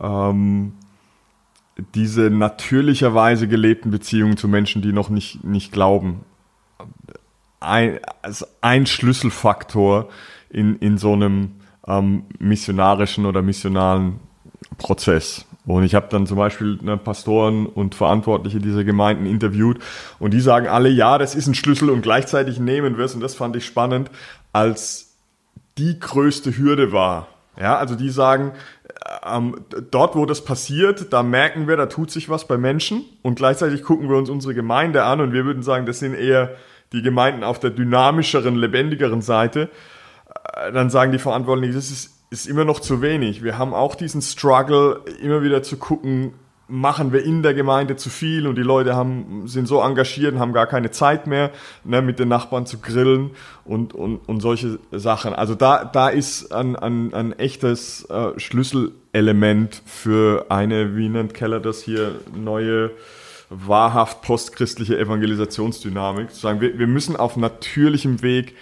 ähm, diese natürlicherweise gelebten Beziehungen zu Menschen, die noch nicht, nicht glauben, ein, also ein Schlüsselfaktor in, in so einem ähm, missionarischen oder missionalen Prozess. Und ich habe dann zum Beispiel ne, Pastoren und Verantwortliche dieser Gemeinden interviewt und die sagen alle, ja, das ist ein Schlüssel und gleichzeitig nehmen wir es, und das fand ich spannend, als die größte Hürde war. Ja, also die sagen, ähm, dort, wo das passiert, da merken wir, da tut sich was bei Menschen und gleichzeitig gucken wir uns unsere Gemeinde an und wir würden sagen, das sind eher die Gemeinden auf der dynamischeren, lebendigeren Seite. Äh, dann sagen die Verantwortlichen, das ist, ist immer noch zu wenig. Wir haben auch diesen Struggle, immer wieder zu gucken, machen wir in der Gemeinde zu viel und die Leute haben, sind so engagiert und haben gar keine Zeit mehr, ne, mit den Nachbarn zu grillen und, und, und solche Sachen. Also da, da ist ein, ein, ein echtes äh, Schlüsselelement für eine, wie nennt Keller das hier, neue wahrhaft postchristliche Evangelisationsdynamik. Zu sagen, wir, wir müssen auf natürlichem Weg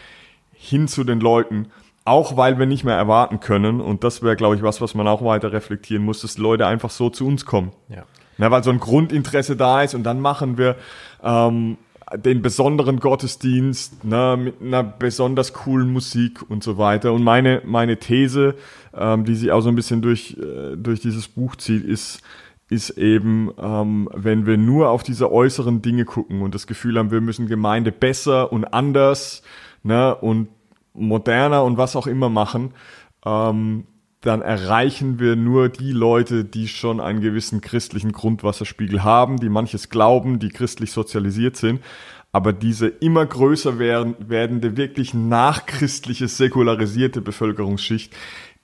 hin zu den Leuten auch weil wir nicht mehr erwarten können, und das wäre, glaube ich, was, was man auch weiter reflektieren muss, dass Leute einfach so zu uns kommen. Ja. Na, weil so ein Grundinteresse da ist und dann machen wir ähm, den besonderen Gottesdienst ne, mit einer besonders coolen Musik und so weiter. Und meine, meine These, ähm, die sich auch so ein bisschen durch, äh, durch dieses Buch zieht, ist, ist eben, ähm, wenn wir nur auf diese äußeren Dinge gucken und das Gefühl haben, wir müssen Gemeinde besser und anders ne, und moderner und was auch immer machen, ähm, dann erreichen wir nur die Leute, die schon einen gewissen christlichen Grundwasserspiegel haben, die manches glauben, die christlich sozialisiert sind. Aber diese immer größer werden, werdende, wirklich nachchristliche, säkularisierte Bevölkerungsschicht,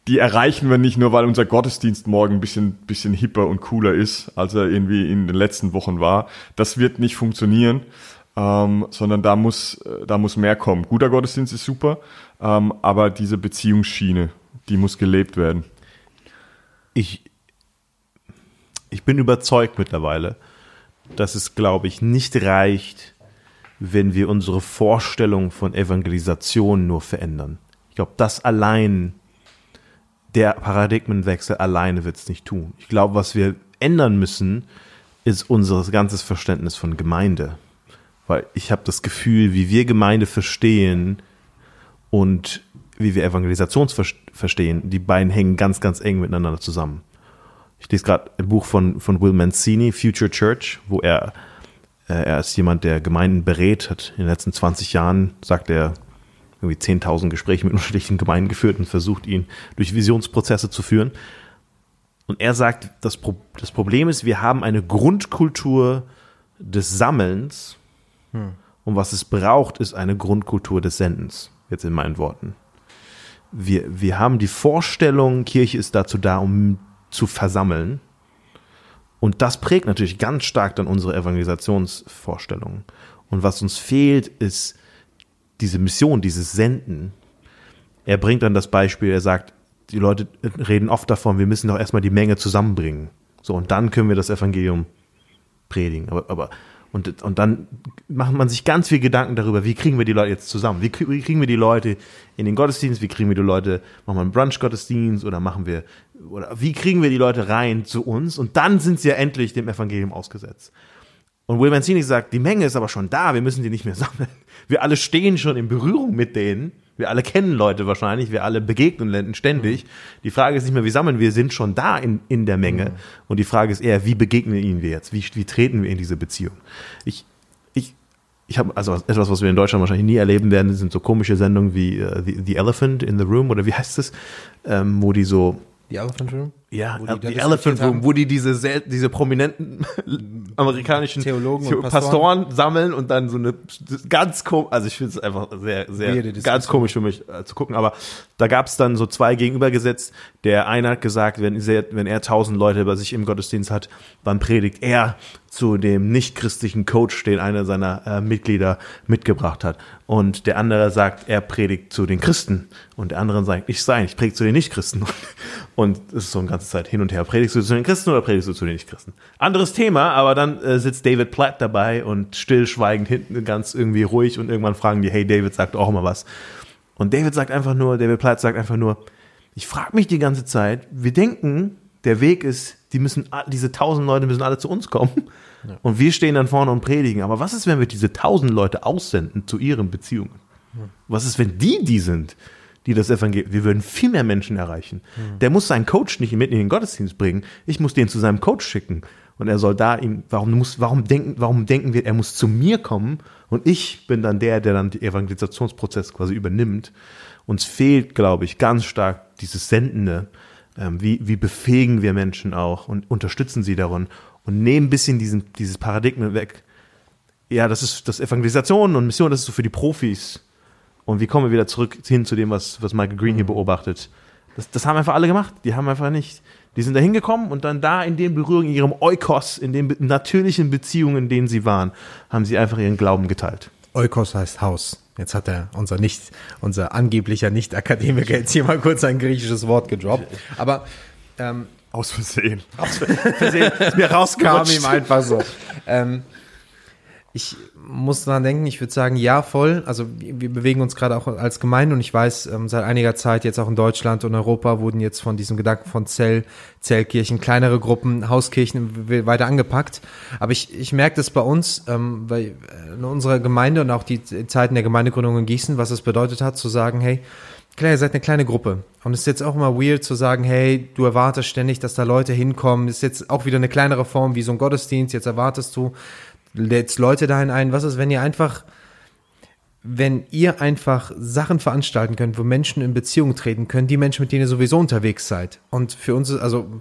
die erreichen wir nicht nur, weil unser Gottesdienst morgen ein bisschen, bisschen hipper und cooler ist, als er irgendwie in den letzten Wochen war. Das wird nicht funktionieren ähm, sondern da muss, äh, da muss mehr kommen. Guter Gottesdienst ist super, ähm, aber diese Beziehungsschiene, die muss gelebt werden. Ich, ich bin überzeugt mittlerweile, dass es, glaube ich, nicht reicht, wenn wir unsere Vorstellung von Evangelisation nur verändern. Ich glaube, das allein, der Paradigmenwechsel alleine wird es nicht tun. Ich glaube, was wir ändern müssen, ist unser ganzes Verständnis von Gemeinde. Weil ich habe das Gefühl, wie wir Gemeinde verstehen und wie wir Evangelisation verstehen, die beiden hängen ganz, ganz eng miteinander zusammen. Ich lese gerade ein Buch von, von Will Mancini, Future Church, wo er, äh, er ist jemand, der Gemeinden berät, hat in den letzten 20 Jahren, sagt er, irgendwie 10.000 Gespräche mit unterschiedlichen Gemeinden geführt und versucht, ihn durch Visionsprozesse zu führen. Und er sagt, das, Pro das Problem ist, wir haben eine Grundkultur des Sammelns, hm. Und was es braucht, ist eine Grundkultur des Sendens, jetzt in meinen Worten. Wir, wir haben die Vorstellung, Kirche ist dazu da, um zu versammeln. Und das prägt natürlich ganz stark dann unsere Evangelisationsvorstellungen. Und was uns fehlt, ist diese Mission, dieses Senden. Er bringt dann das Beispiel, er sagt, die Leute reden oft davon, wir müssen doch erstmal die Menge zusammenbringen. So, und dann können wir das Evangelium predigen. Aber, aber und, und dann macht man sich ganz viel Gedanken darüber, wie kriegen wir die Leute jetzt zusammen? Wie, wie kriegen wir die Leute in den Gottesdienst? Wie kriegen wir die Leute, machen wir einen Brunch-Gottesdienst oder machen wir, oder wie kriegen wir die Leute rein zu uns? Und dann sind sie ja endlich dem Evangelium ausgesetzt. Und Will Mancini sagt, die Menge ist aber schon da, wir müssen die nicht mehr sammeln. Wir alle stehen schon in Berührung mit denen. Wir alle kennen Leute wahrscheinlich, wir alle begegnen Länden ständig. Mhm. Die Frage ist nicht mehr, wie sammeln wir, sind schon da in, in der Menge. Mhm. Und die Frage ist eher, wie begegnen ihnen wir jetzt? Wie, wie treten wir in diese Beziehung? Ich, ich, ich habe also etwas, was wir in Deutschland wahrscheinlich nie erleben werden, sind so komische Sendungen wie äh, the, the Elephant in the Room oder wie heißt es, ähm, wo die so Die Elephant Room? Ja, die The diskutiert Elephant Room, haben. wo die diese, sel- diese prominenten amerikanischen Theologen und Pastoren. sammeln und dann so eine ganz komisch, also ich finde es einfach sehr, sehr, ganz komisch für mich äh, zu gucken, aber da gab es dann so zwei gegenübergesetzt. Der eine hat gesagt, wenn, er- wenn er tausend Leute bei sich im Gottesdienst hat, dann predigt er zu dem nichtchristlichen Coach, den einer seiner äh, Mitglieder mitgebracht hat. Und der andere sagt, er predigt zu den Christen. Und der andere sagt, ich sein, ich predige zu den Nichtchristen. Und es ist so eine ganze Zeit hin und her. Predigst du zu den Christen oder predigst du zu den Nichtchristen? Anderes Thema, aber dann äh, sitzt David Platt dabei und stillschweigend hinten ganz irgendwie ruhig und irgendwann fragen die, hey, David sagt auch mal was. Und David sagt einfach nur, David Platt sagt einfach nur, ich frage mich die ganze Zeit, wir denken, der Weg ist, die müssen, diese tausend Leute müssen alle zu uns kommen. Und wir stehen dann vorne und predigen. Aber was ist, wenn wir diese tausend Leute aussenden zu ihren Beziehungen? Was ist, wenn die die sind, die das Evangelium, wir würden viel mehr Menschen erreichen. Der muss seinen Coach nicht mit in den Gottesdienst bringen. Ich muss den zu seinem Coach schicken. Und er soll da ihm, warum muss, warum denken, warum denken wir, er muss zu mir kommen und ich bin dann der, der dann den Evangelisationsprozess quasi übernimmt. Uns fehlt, glaube ich, ganz stark dieses Sendende. Ähm, wie, wie befähigen wir Menschen auch und unterstützen sie darin und nehmen ein bisschen diesen, dieses Paradigma weg. Ja, das ist das Evangelisation und Mission, das ist so für die Profis. Und wie kommen wir wieder zurück hin zu dem, was, was Michael Green hier beobachtet? Das, das haben einfach alle gemacht. Die haben einfach nicht, die sind da hingekommen und dann da in den Berührungen, in ihrem Eukos, in den natürlichen Beziehungen, in denen sie waren, haben sie einfach ihren Glauben geteilt. Eukos heißt Haus. Jetzt hat er unser nicht, unser angeblicher Nicht-Akademiker jetzt hier mal kurz ein griechisches Wort gedroppt. Aber ähm, Aus Versehen. Versehen, ist mir kam rausgerutscht. ihm einfach so. ähm, ich muss dran denken, ich würde sagen, ja, voll. Also wir bewegen uns gerade auch als Gemeinde und ich weiß, ähm, seit einiger Zeit jetzt auch in Deutschland und Europa wurden jetzt von diesem Gedanken von Zell, Zellkirchen, kleinere Gruppen, Hauskirchen weiter angepackt. Aber ich, ich merke das bei uns, ähm, weil äh, unserer Gemeinde und auch die Zeiten der Gemeindegründung in Gießen, was es bedeutet hat, zu sagen, hey, Klar, ihr seid eine kleine Gruppe. Und es ist jetzt auch immer weird zu sagen, hey, du erwartest ständig, dass da Leute hinkommen. ist jetzt auch wieder eine kleinere Form wie so ein Gottesdienst. Jetzt erwartest du jetzt Leute dahin ein. Was ist, wenn ihr einfach, wenn ihr einfach Sachen veranstalten könnt, wo Menschen in Beziehung treten können, die Menschen, mit denen ihr sowieso unterwegs seid. Und für uns ist, also,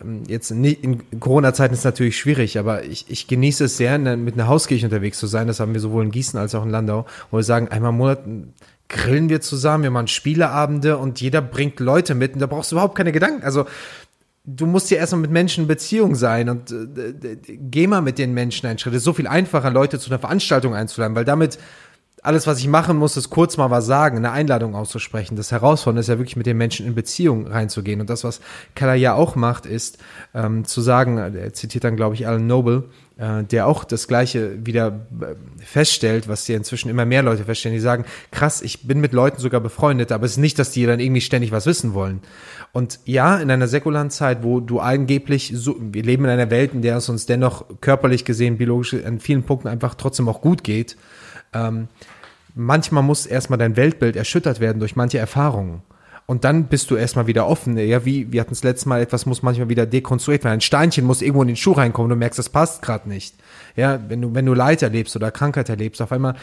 ähm, jetzt nicht, in Corona-Zeiten ist natürlich schwierig, aber ich, ich genieße es sehr, mit einer Hauskirche unterwegs zu sein. Das haben wir sowohl in Gießen als auch in Landau, wo wir sagen, einmal im Monat grillen wir zusammen, wir machen Spieleabende und jeder bringt Leute mit und da brauchst du überhaupt keine Gedanken. Also du musst ja erstmal mit Menschen in Beziehung sein und äh, geh mal mit den Menschen einen Schritt. Es ist so viel einfacher, Leute zu einer Veranstaltung einzuladen, weil damit alles, was ich machen muss, ist kurz mal was sagen, eine Einladung auszusprechen. Das Herausfordernde ist ja wirklich mit den Menschen in Beziehung reinzugehen. Und das, was Kala ja auch macht, ist ähm, zu sagen, er zitiert dann, glaube ich, Alan Noble, äh, der auch das Gleiche wieder äh, feststellt, was ja inzwischen immer mehr Leute feststellen, die sagen, krass, ich bin mit Leuten sogar befreundet, aber es ist nicht, dass die dann irgendwie ständig was wissen wollen. Und ja, in einer säkularen Zeit, wo du angeblich so, wir leben in einer Welt, in der es uns dennoch körperlich gesehen, biologisch an vielen Punkten einfach trotzdem auch gut geht, ähm, manchmal muss erstmal dein Weltbild erschüttert werden durch manche Erfahrungen. Und dann bist du erstmal wieder offen. Ja, wie, wir hatten es letztes Mal, etwas muss manchmal wieder dekonstruiert werden. Ein Steinchen muss irgendwo in den Schuh reinkommen, du merkst, das passt gerade nicht. Ja, wenn du, wenn du Leid erlebst oder Krankheit erlebst, auf einmal.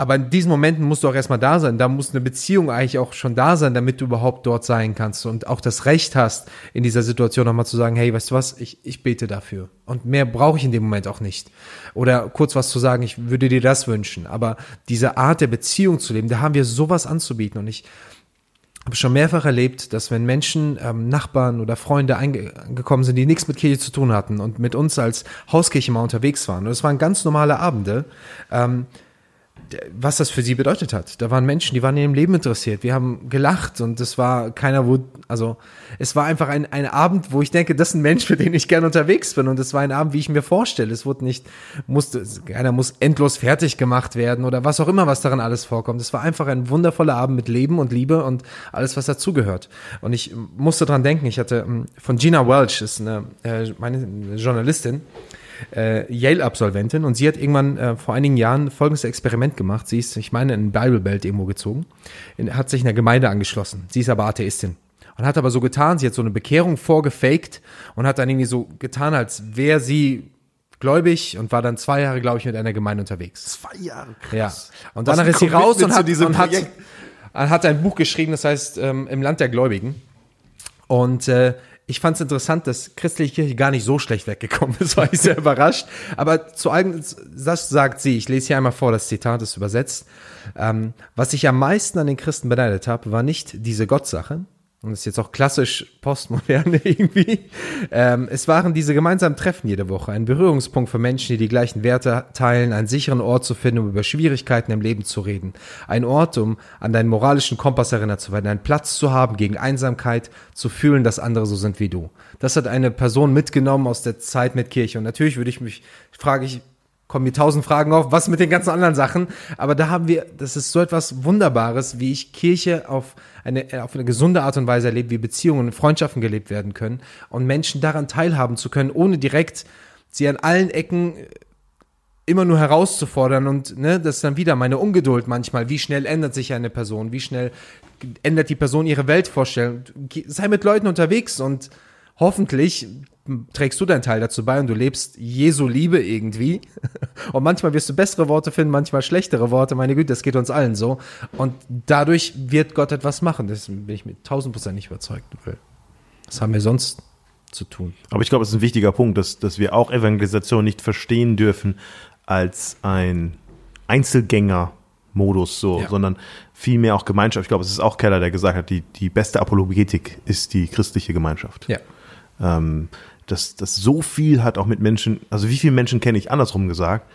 Aber in diesen Momenten musst du auch erstmal da sein. Da muss eine Beziehung eigentlich auch schon da sein, damit du überhaupt dort sein kannst und auch das Recht hast, in dieser Situation nochmal zu sagen, hey, weißt du was, ich, ich bete dafür. Und mehr brauche ich in dem Moment auch nicht. Oder kurz was zu sagen, ich würde dir das wünschen. Aber diese Art der Beziehung zu leben, da haben wir sowas anzubieten. Und ich habe schon mehrfach erlebt, dass wenn Menschen, ähm, Nachbarn oder Freunde angekommen sind, die nichts mit Kirche zu tun hatten und mit uns als Hauskirche mal unterwegs waren, und es waren ganz normale Abende, ähm, was das für sie bedeutet hat. Da waren Menschen, die waren in ihrem Leben interessiert. Wir haben gelacht und es war keiner, wo, also es war einfach ein, ein Abend, wo ich denke, das ist ein Mensch, mit dem ich gerne unterwegs bin. Und es war ein Abend, wie ich mir vorstelle. Es wurde nicht, musste, keiner muss endlos fertig gemacht werden oder was auch immer, was daran alles vorkommt. Es war einfach ein wundervoller Abend mit Leben und Liebe und alles, was dazugehört. Und ich musste dran denken, ich hatte ähm, von Gina Welch, ist eine, äh, meine eine Journalistin, äh, Yale-Absolventin und sie hat irgendwann äh, vor einigen Jahren folgendes Experiment gemacht. Sie ist, ich meine, in Bible Belt irgendwo gezogen, in, hat sich einer Gemeinde angeschlossen. Sie ist aber Atheistin und hat aber so getan, sie hat so eine Bekehrung vorgefaked und hat dann irgendwie so getan, als wäre sie gläubig und war dann zwei Jahre, glaube ich, mit einer Gemeinde unterwegs. Zwei Jahre, Ja. krass. Und Was danach ist sie raus und hat, und hat, hat ein Buch geschrieben, das heißt ähm, Im Land der Gläubigen. Und äh, ich fand es interessant, dass christliche Kirche gar nicht so schlecht weggekommen ist, war ich sehr überrascht. Aber zu eigen, das sagt sie, ich lese hier einmal vor, das Zitat ist übersetzt. Ähm, was ich am meisten an den Christen beneidet habe, war nicht diese Gottsache, und das ist jetzt auch klassisch postmodern irgendwie. Ähm, es waren diese gemeinsamen Treffen jede Woche, ein Berührungspunkt für Menschen, die die gleichen Werte teilen, einen sicheren Ort zu finden, um über Schwierigkeiten im Leben zu reden. Ein Ort, um an deinen moralischen Kompass erinnert zu werden, einen Platz zu haben gegen Einsamkeit, zu fühlen, dass andere so sind wie du. Das hat eine Person mitgenommen aus der Zeit mit Kirche. Und natürlich würde ich mich, frage ich, kommen mir tausend Fragen auf, was mit den ganzen anderen Sachen. Aber da haben wir, das ist so etwas Wunderbares, wie ich Kirche auf eine, auf eine gesunde Art und Weise erlebe, wie Beziehungen und Freundschaften gelebt werden können und Menschen daran teilhaben zu können, ohne direkt sie an allen Ecken immer nur herauszufordern und ne, das ist dann wieder meine Ungeduld manchmal. Wie schnell ändert sich eine Person? Wie schnell ändert die Person ihre Weltvorstellung? Sei mit Leuten unterwegs und hoffentlich trägst du deinen Teil dazu bei und du lebst Jesu Liebe irgendwie. Und manchmal wirst du bessere Worte finden, manchmal schlechtere Worte. Meine Güte, das geht uns allen so. Und dadurch wird Gott etwas machen. Das bin ich mit tausend Prozent nicht überzeugt. Was haben wir sonst zu tun? Aber ich glaube, es ist ein wichtiger Punkt, dass, dass wir auch Evangelisation nicht verstehen dürfen als ein Einzelgänger-Modus, so, Ja. sondern vielmehr auch Gemeinschaft. Ich glaube, es ist auch Keller, der gesagt hat, die, die beste Apologetik ist die christliche Gemeinschaft. Ja. ähm, dass das so viel hat auch mit Menschen, also wie viele Menschen kenne ich andersrum gesagt,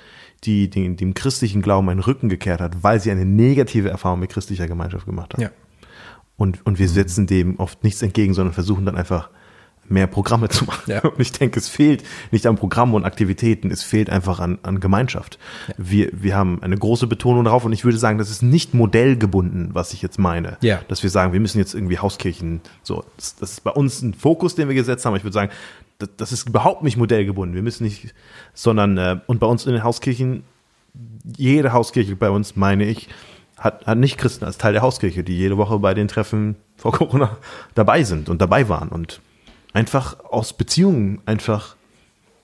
die, die dem christlichen Glauben einen Rücken gekehrt hat, weil sie eine negative Erfahrung mit christlicher Gemeinschaft gemacht haben. Ja. Und, und wir setzen dem oft nichts entgegen, sondern versuchen dann einfach mehr Programme zu machen. Ja. Und ich denke, es fehlt nicht an Programmen und Aktivitäten, es fehlt einfach an, an Gemeinschaft. Wir, wir haben eine große Betonung darauf und ich würde sagen, das ist nicht modellgebunden, was ich jetzt meine. Ja. Dass wir sagen, wir müssen jetzt irgendwie Hauskirchen, so, das, das ist bei uns ein Fokus, den wir gesetzt haben. Ich würde sagen, das, ist überhaupt nicht modellgebunden. Wir müssen nicht, sondern, äh, und bei uns in den Hauskirchen, jede Hauskirche bei uns, meine ich, hat, hat nicht Christen als Teil der Hauskirche, die jede Woche bei den Treffen vor Corona dabei sind und dabei waren und einfach aus Beziehungen, einfach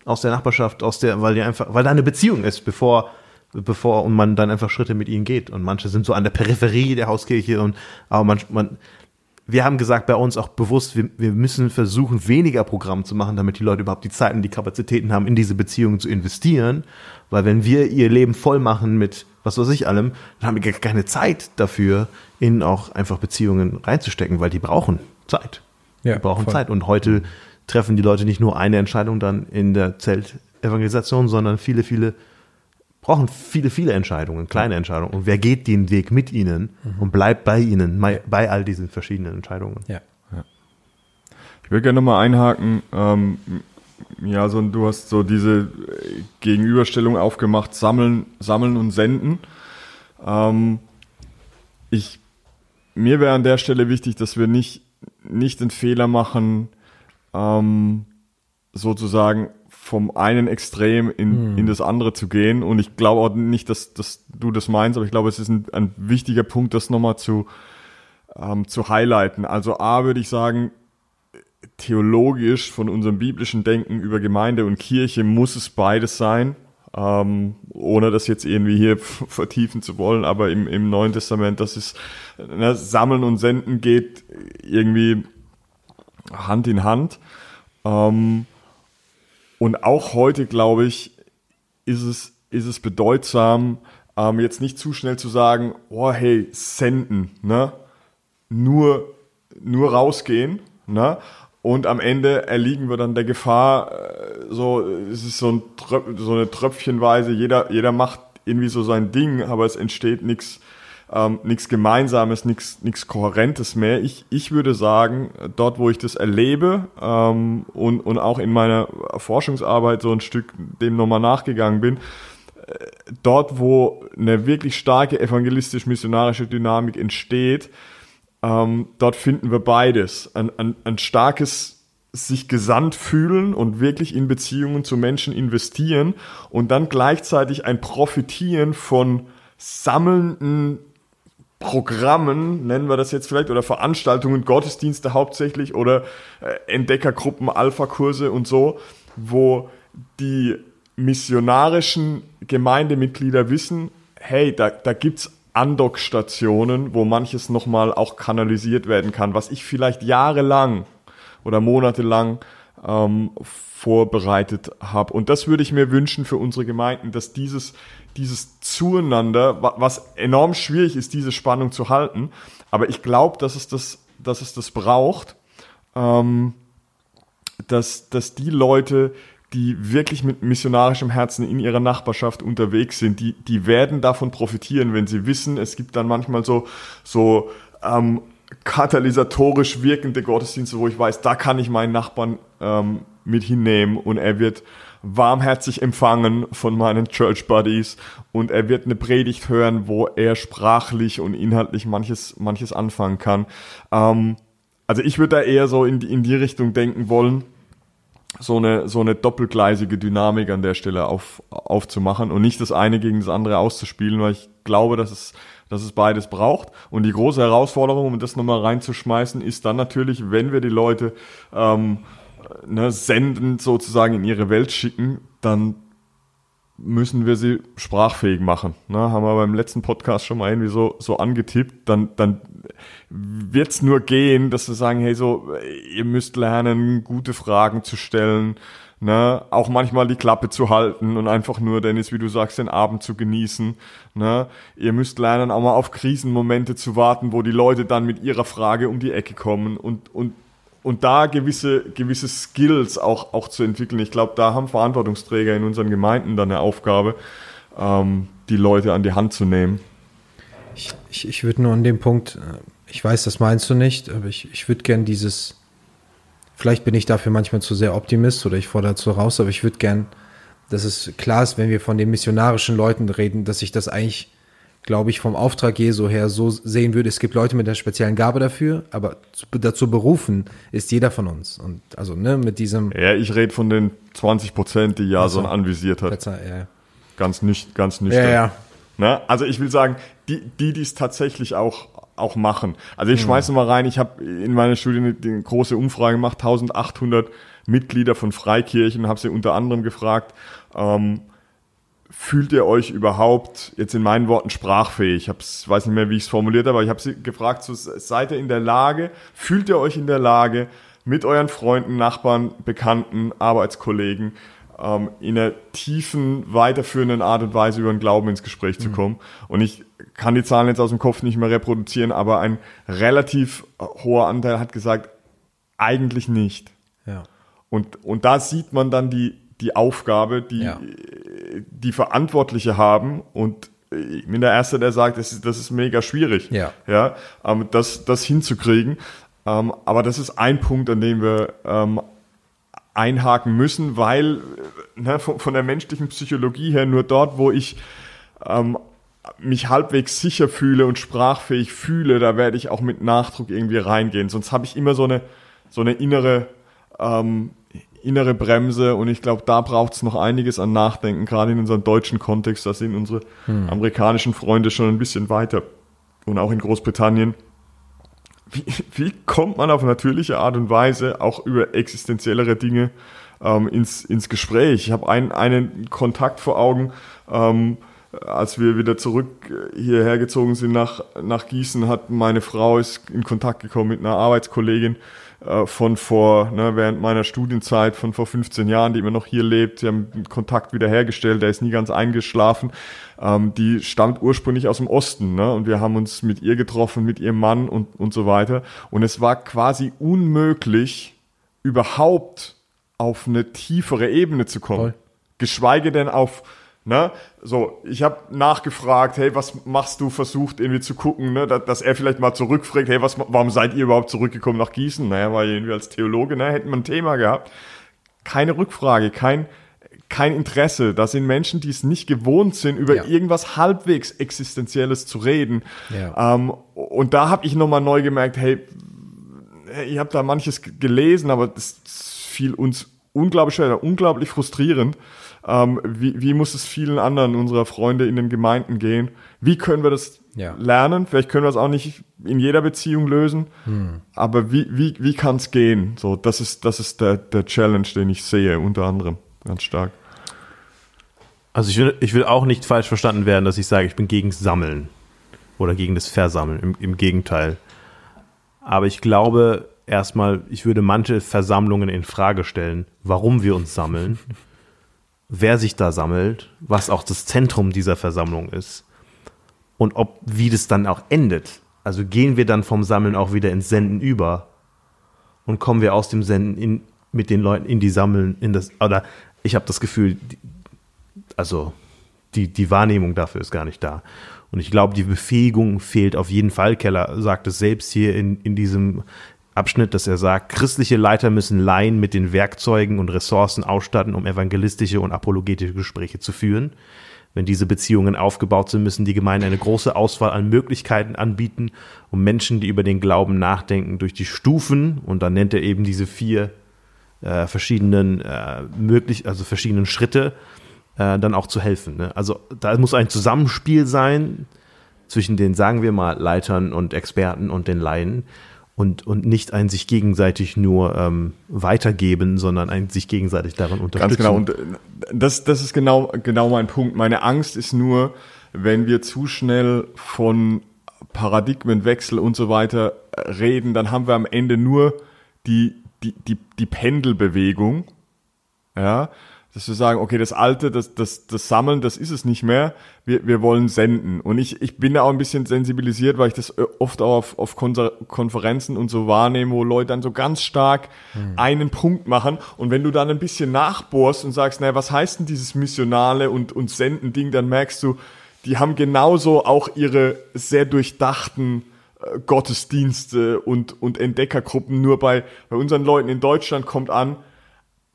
aus der Nachbarschaft, aus der, weil die einfach, weil da eine Beziehung ist, bevor, bevor und man dann einfach Schritte mit ihnen geht. Und manche sind so an der Peripherie der Hauskirche und aber man, man wir haben gesagt bei uns auch bewusst, wir, wir müssen versuchen, weniger Programm zu machen, damit die Leute überhaupt die Zeit und die Kapazitäten haben, in diese Beziehungen zu investieren. Weil wenn wir ihr Leben voll machen mit was weiß ich allem, dann haben wir gar keine Zeit dafür, in auch einfach Beziehungen reinzustecken, weil die brauchen Zeit. Ja, die brauchen voll. Zeit. Und heute treffen die Leute nicht nur eine Entscheidung dann in der Zeltevangelisation, sondern viele, viele brauchen viele, viele Entscheidungen, kleine Entscheidungen. Und wer geht den Weg mit ihnen und bleibt bei ihnen, bei, all diesen verschiedenen Entscheidungen? Ja. Ich will gerne nochmal einhaken. Ähm, ja, so, du hast so diese äh, Gegenüberstellung aufgemacht, sammeln, sammeln und senden. Ähm, ich, mir wäre an der Stelle wichtig, dass wir nicht, nicht den Fehler machen, ähm, sozusagen vom einen Extrem in, in das andere zu gehen. Und ich glaube auch nicht, dass, dass du das meinst, aber ich glaube, es ist ein, ein wichtiger Punkt, das nochmal zu, ähm, zu highlighten. Also A würde ich sagen, theologisch von unserem biblischen Denken über Gemeinde und Kirche muss es beides sein, ähm, ohne das jetzt irgendwie hier vertiefen zu wollen, aber im, im Neuen Testament, das ist, ne, Sammeln und Senden geht irgendwie Hand in Hand. Ähm, und auch heute, glaube ich, ist es, ist es bedeutsam, ähm, jetzt nicht zu schnell zu sagen, oh hey, senden, ne? Nur, nur rausgehen, ne? Und am Ende erliegen wir dann der Gefahr, äh, so, es ist so, ein Tröp so eine Tröpfchenweise, jeder, jeder macht irgendwie so sein Ding, aber es entsteht nichts ähm, nichts Gemeinsames, nichts nichts Kohärentes mehr. Ich, ich würde sagen, dort, wo ich das erlebe ähm, und, und auch in meiner Forschungsarbeit so ein Stück dem nochmal nachgegangen bin, äh, dort, wo eine wirklich starke evangelistisch-missionarische Dynamik entsteht, ähm, dort finden wir beides. Ein, ein, ein starkes sich gesandt fühlen und wirklich in Beziehungen zu Menschen investieren und dann gleichzeitig ein Profitieren von sammelnden Programmen, nennen wir das jetzt vielleicht, oder Veranstaltungen, Gottesdienste hauptsächlich oder äh, Entdeckergruppen, Alpha-Kurse und so, wo die missionarischen Gemeindemitglieder wissen, hey, da, da gibt's Andockstationen, wo manches nochmal auch kanalisiert werden kann, was ich vielleicht jahrelang oder monatelang ähm, vorbereitet habe. Und das würde ich mir wünschen für unsere Gemeinden, dass dieses, dieses Zueinander, was enorm schwierig ist, diese Spannung zu halten, aber ich glaube, dass es das, dass es das braucht, ähm, dass, dass die Leute, die wirklich mit missionarischem Herzen in ihrer Nachbarschaft unterwegs sind, die, die werden davon profitieren, wenn sie wissen, es gibt dann manchmal so, so ähm, katalysatorisch wirkende Gottesdienste, wo ich weiß, da kann ich meinen Nachbarn ähm, mit hinnehmen und er wird warmherzig empfangen von meinen Church Buddies und er wird eine Predigt hören, wo er sprachlich und inhaltlich manches, manches anfangen kann. Ähm, also ich würde da eher so in die, in die Richtung denken wollen, so eine, so eine doppelgleisige Dynamik an der Stelle auf, aufzumachen und nicht das eine gegen das andere auszuspielen, weil ich glaube, dass es, dass es beides braucht. Und die große Herausforderung, um das nochmal reinzuschmeißen, ist dann natürlich, wenn wir die Leute ähm, ne, senden, sozusagen in ihre Welt schicken, dann müssen wir sie sprachfähig machen. Ne, haben wir beim letzten Podcast schon mal irgendwie so, so angetippt. Dann, dann wird's nur gehen, dass wir sagen, hey, so, ihr müsst lernen, gute Fragen zu stellen, ne, auch manchmal die Klappe zu halten und einfach nur, Dennis, wie du sagst, den Abend zu genießen. Ne. Ihr müsst lernen, auch mal auf Krisenmomente zu warten, wo die Leute dann mit ihrer Frage um die Ecke kommen und, und und da gewisse, gewisse Skills auch, auch zu entwickeln. Ich glaube, da haben Verantwortungsträger in unseren Gemeinden dann eine Aufgabe, ähm, die Leute an die Hand zu nehmen. Ich, ich, ich würde nur an dem Punkt, äh, ich weiß, das meinst du nicht, aber ich, ich würde gern dieses, vielleicht bin ich dafür manchmal zu sehr Optimist oder ich fordere dazu raus, aber ich würde gern, dass es klar ist, wenn wir von den missionarischen Leuten reden, dass ich das eigentlich glaube ich, vom Auftrag Jesu her so sehen würde, es gibt Leute mit einer speziellen Gabe dafür, aber dazu berufen ist jeder von uns. Und also, ne, mit diesem. Ja, ich rede von den 20 Prozent, die Jason so, anvisiert hat. Verzeih, ja. Ganz nicht, ganz nüchtern. Ja, ja. Ne? Also ich will sagen, die, die, die es tatsächlich auch, auch machen. Also ich hm. schmeiße mal rein, ich habe in meiner Studie eine, eine große Umfrage gemacht, 1800 Mitglieder von Freikirchen, habe sie unter anderem gefragt, ähm, fühlt ihr euch überhaupt, jetzt in meinen Worten, sprachfähig? Ich hab's, weiß nicht mehr, wie ich es formuliert habe, aber ich habe sie gefragt, so, seid ihr in der Lage, fühlt ihr euch in der Lage, mit euren Freunden, Nachbarn, Bekannten, Arbeitskollegen ähm, in einer tiefen, weiterführenden Art und Weise über den Glauben ins Gespräch mhm. zu kommen? Und ich kann die Zahlen jetzt aus dem Kopf nicht mehr reproduzieren, aber ein relativ hoher Anteil hat gesagt, eigentlich nicht. Ja. Und, und da sieht man dann die, die Aufgabe, die ja die Verantwortliche haben und ich bin der Erste, der sagt, das ist, das ist mega schwierig, ja. Ja, ähm, das, das hinzukriegen. Ähm, aber das ist ein Punkt, an dem wir ähm, einhaken müssen, weil ne, von, von, der menschlichen Psychologie her nur dort, wo ich ähm, mich halbwegs sicher fühle und sprachfähig fühle, da werde ich auch mit Nachdruck irgendwie reingehen. Sonst habe ich immer so eine, so eine innere ähm, innere Bremse und ich glaube, da braucht es noch einiges an Nachdenken, gerade in unserem deutschen Kontext. Da sind unsere hm. amerikanischen Freunde schon ein bisschen weiter und auch in Großbritannien. Wie, wie kommt man auf natürliche Art und Weise auch über existenziellere Dinge ähm, ins, ins Gespräch? Ich habe ein, einen Kontakt vor Augen, ähm, als wir wieder zurück hierher gezogen sind nach, nach Gießen, hat meine Frau ist in Kontakt gekommen mit einer Arbeitskollegin, äh, von vor, ne, während meiner Studienzeit von vor 15 Jahren, die immer noch hier lebt. Sie haben Kontakt wiederhergestellt, der ist nie ganz eingeschlafen. Ähm, die stammt ursprünglich aus dem Osten, ne, und wir haben uns mit ihr getroffen, mit ihrem Mann und, und so weiter. Und es war quasi unmöglich, überhaupt auf eine tiefere Ebene zu kommen. Voll. Geschweige denn auf Ne? So, ich habe nachgefragt, hey, was machst du? Versucht irgendwie zu gucken, ne? dass, er vielleicht mal zurückfragt, hey, was, warum seid ihr überhaupt zurückgekommen nach Gießen? Naja, weil irgendwie als Theologe, ne, hätten wir ein Thema gehabt. Keine Rückfrage, kein, kein Interesse. Das sind Menschen, die es nicht gewohnt sind, über ja. irgendwas halbwegs Existenzielles zu reden. Ja. Ähm, und da habe ich nochmal neu gemerkt, hey, ich habe da manches gelesen, aber das fiel uns unglaublich schwer, unglaublich frustrierend. Ähm, wie, wie muss es vielen anderen unserer Freunde in den Gemeinden gehen? Wie können wir das ja. lernen? Vielleicht können wir es auch nicht in jeder Beziehung lösen, hm. aber wie, wie, wie kann es gehen? So, das ist, das ist der, der Challenge, den ich sehe, unter anderem, ganz stark. Also ich will, ich will auch nicht falsch verstanden werden, dass ich sage, ich bin gegen Sammeln oder gegen das Versammeln. Im, im Gegenteil. Aber ich glaube erstmal, ich würde manche Versammlungen in Frage stellen, warum wir uns sammeln, wer sich da sammelt, was auch das Zentrum dieser Versammlung ist und ob wie das dann auch endet. Also gehen wir dann vom Sammeln auch wieder ins Senden über und kommen wir aus dem Senden in, mit den Leuten in die Sammeln, in das, oder ich habe das Gefühl, also die, die Wahrnehmung dafür ist gar nicht da. Und ich glaube, die Befähigung fehlt auf jeden Fall. Keller sagt es selbst hier in, in diesem Abschnitt, dass er sagt, christliche Leiter müssen Laien mit den Werkzeugen und Ressourcen ausstatten, um evangelistische und apologetische Gespräche zu führen. Wenn diese Beziehungen aufgebaut sind, müssen die Gemeinden eine große Auswahl an Möglichkeiten anbieten, um Menschen, die über den Glauben nachdenken, durch die Stufen, und dann nennt er eben diese vier äh, verschiedenen äh, möglich, also verschiedenen Schritte, äh, dann auch zu helfen. Ne? Also da muss ein Zusammenspiel sein zwischen den, sagen wir mal, Leitern und Experten und den Laien und, und nicht ein sich gegenseitig nur ähm, weitergeben, sondern ein sich gegenseitig darin unterstützen. Ganz genau. Und äh, das, das ist genau, genau mein Punkt. Meine Angst ist nur, wenn wir zu schnell von Paradigmenwechsel und so weiter äh, reden, dann haben wir am Ende nur die, die, die, die Pendelbewegung. Ja, dass wir sagen, okay, das Alte, das, das, das Sammeln, das ist es nicht mehr. Wir, wir wollen senden. Und ich, ich bin da auch ein bisschen sensibilisiert, weil ich das äh, oft auch auf, auf Konferenzen und so wahrnehme, wo Leute dann so ganz stark mhm. einen Punkt machen. Und wenn du dann ein bisschen nachbohrst und sagst, naja, was heißt denn dieses missionale und, und Senden-Ding, dann merkst du, die haben genauso auch ihre sehr durchdachten äh, Gottesdienste und, und Entdeckergruppen. Nur bei, bei unseren Leuten in Deutschland kommt an,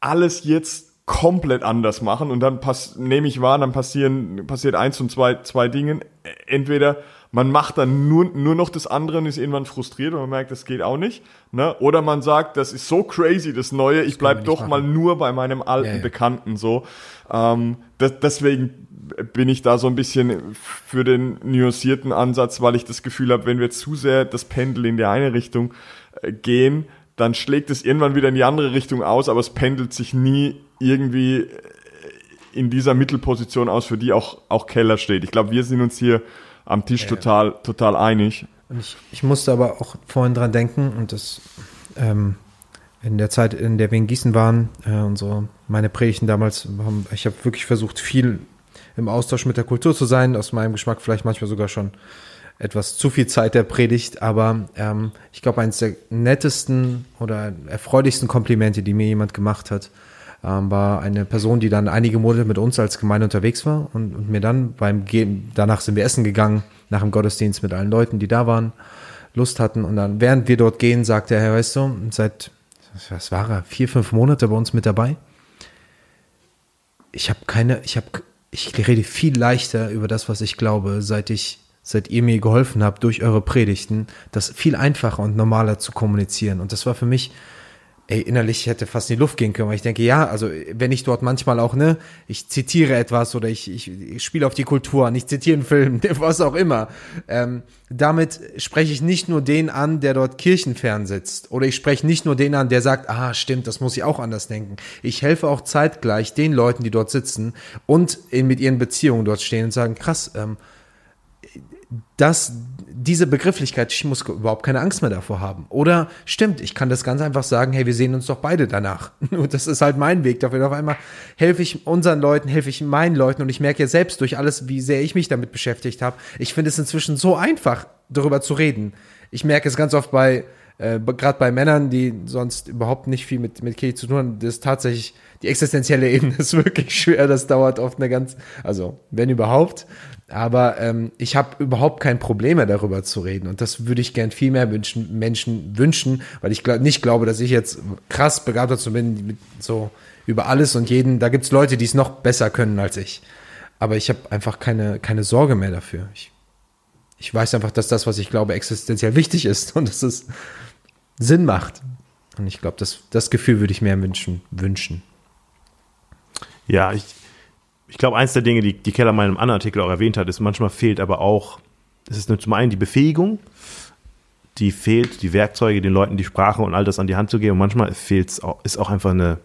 alles jetzt komplett anders machen und dann pass, nehme ich wahr, dann passieren, passiert eins und zwei, zwei Dinge. Entweder man macht dann nur, nur noch das andere und ist irgendwann frustriert und man merkt, das geht auch nicht. Ne? Oder man sagt, das ist so crazy, das Neue, ich bleib doch machen. mal nur bei meinem alten ja, ja. Bekannten so. Ähm, das, deswegen bin ich da so ein bisschen für den nuancierten Ansatz, weil ich das Gefühl habe, wenn wir zu sehr das Pendel in die eine Richtung äh, gehen, dann schlägt es irgendwann wieder in die andere Richtung aus, aber es pendelt sich nie irgendwie äh, in dieser Mittelposition aus, für die auch, auch Keller steht. Ich glaube, wir sind uns hier am Tisch ja. total, total einig. Und ich, ich musste aber auch vorhin dran denken und das ähm, in der Zeit, in der wir in Gießen waren äh, und so, meine Predigten damals, haben, ich habe wirklich versucht, viel im Austausch mit der Kultur zu sein, aus meinem Geschmack vielleicht manchmal sogar schon etwas zu viel Zeit der Predigt, aber ähm, ich glaube, eines der nettesten oder erfreulichsten Komplimente, die mir jemand gemacht hat, ähm, war eine Person, die dann einige Monate mit uns als Gemeinde unterwegs war und, und mir dann beim Gehen, danach sind wir essen gegangen, nach dem Gottesdienst mit allen Leuten, die da waren, Lust hatten und dann, während wir dort gehen, sagte er, weißt du, seit, was war er, vier, fünf Monate bei uns mit dabei. Ich habe keine, ich habe, ich rede viel leichter über das, was ich glaube, seit ich seit ihr mir geholfen habt durch eure Predigten, das viel einfacher und normaler zu kommunizieren. Und das war für mich, ey, innerlich hätte fast in die Luft gehen können, weil ich denke, ja, also wenn ich dort manchmal auch, ne, ich zitiere etwas oder ich, ich, ich spiele auf die Kultur an, ich zitiere einen Film, was auch immer, ähm, damit spreche ich nicht nur den an, der dort kirchenfern sitzt oder ich spreche nicht nur den an, der sagt, ah, stimmt, das muss ich auch anders denken. Ich helfe auch zeitgleich den Leuten, die dort sitzen und mit ihren Beziehungen dort stehen und sagen, krass, ähm, dass diese Begrifflichkeit, ich muss überhaupt keine Angst mehr davor haben. Oder stimmt, ich kann das ganz einfach sagen, hey, wir sehen uns doch beide danach. Und das ist halt mein Weg dafür. Auf einmal helfe ich unseren Leuten, helfe ich meinen Leuten und ich merke ja selbst durch alles, wie sehr ich mich damit beschäftigt habe. Ich finde es inzwischen so einfach, darüber zu reden. Ich merke es ganz oft bei, äh, gerade bei Männern, die sonst überhaupt nicht viel mit, mit Kirche zu tun haben, das ist tatsächlich, die existenzielle Ebene ist wirklich schwer. Das dauert oft eine ganz, also wenn überhaupt. Aber ähm, ich habe überhaupt kein Problem mehr darüber zu reden. Und das würde ich gern viel mehr wünschen, Menschen wünschen, weil ich glaub, nicht glaube, dass ich jetzt krass begabt dazu bin, so über alles und jeden. Da gibt's Leute, die es noch besser können als ich. Aber ich habe einfach keine, keine Sorge mehr dafür. Ich, ich weiß einfach, dass das, was ich glaube, existenziell wichtig ist und dass es Sinn macht. Und ich glaube, das, das Gefühl würde ich mehr wünschen. wünschen. Ja, ich, ich glaube, eins der Dinge, die, die Keller in meinem anderen Artikel auch erwähnt hat, ist, manchmal fehlt aber auch, es ist zum einen die Befähigung, die fehlt, die Werkzeuge, den Leuten die Sprache und all das an die Hand zu geben. Und manchmal fehlt es auch, ist auch einfach eine,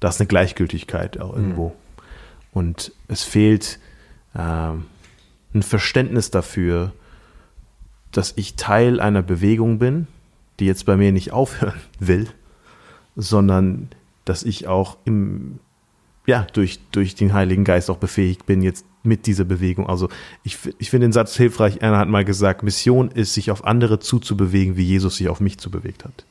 da ist eine Gleichgültigkeit auch irgendwo. Mhm. Und es fehlt äh, ein Verständnis dafür, dass ich Teil einer Bewegung bin, die jetzt bei mir nicht aufhören will, sondern dass ich auch im, ja, durch, durch den Heiligen Geist auch befähigt bin, jetzt mit dieser Bewegung. Also ich, ich finde den Satz hilfreich. Einer hat mal gesagt, Mission ist, sich auf andere zuzubewegen, wie Jesus sich auf mich zubewegt hat.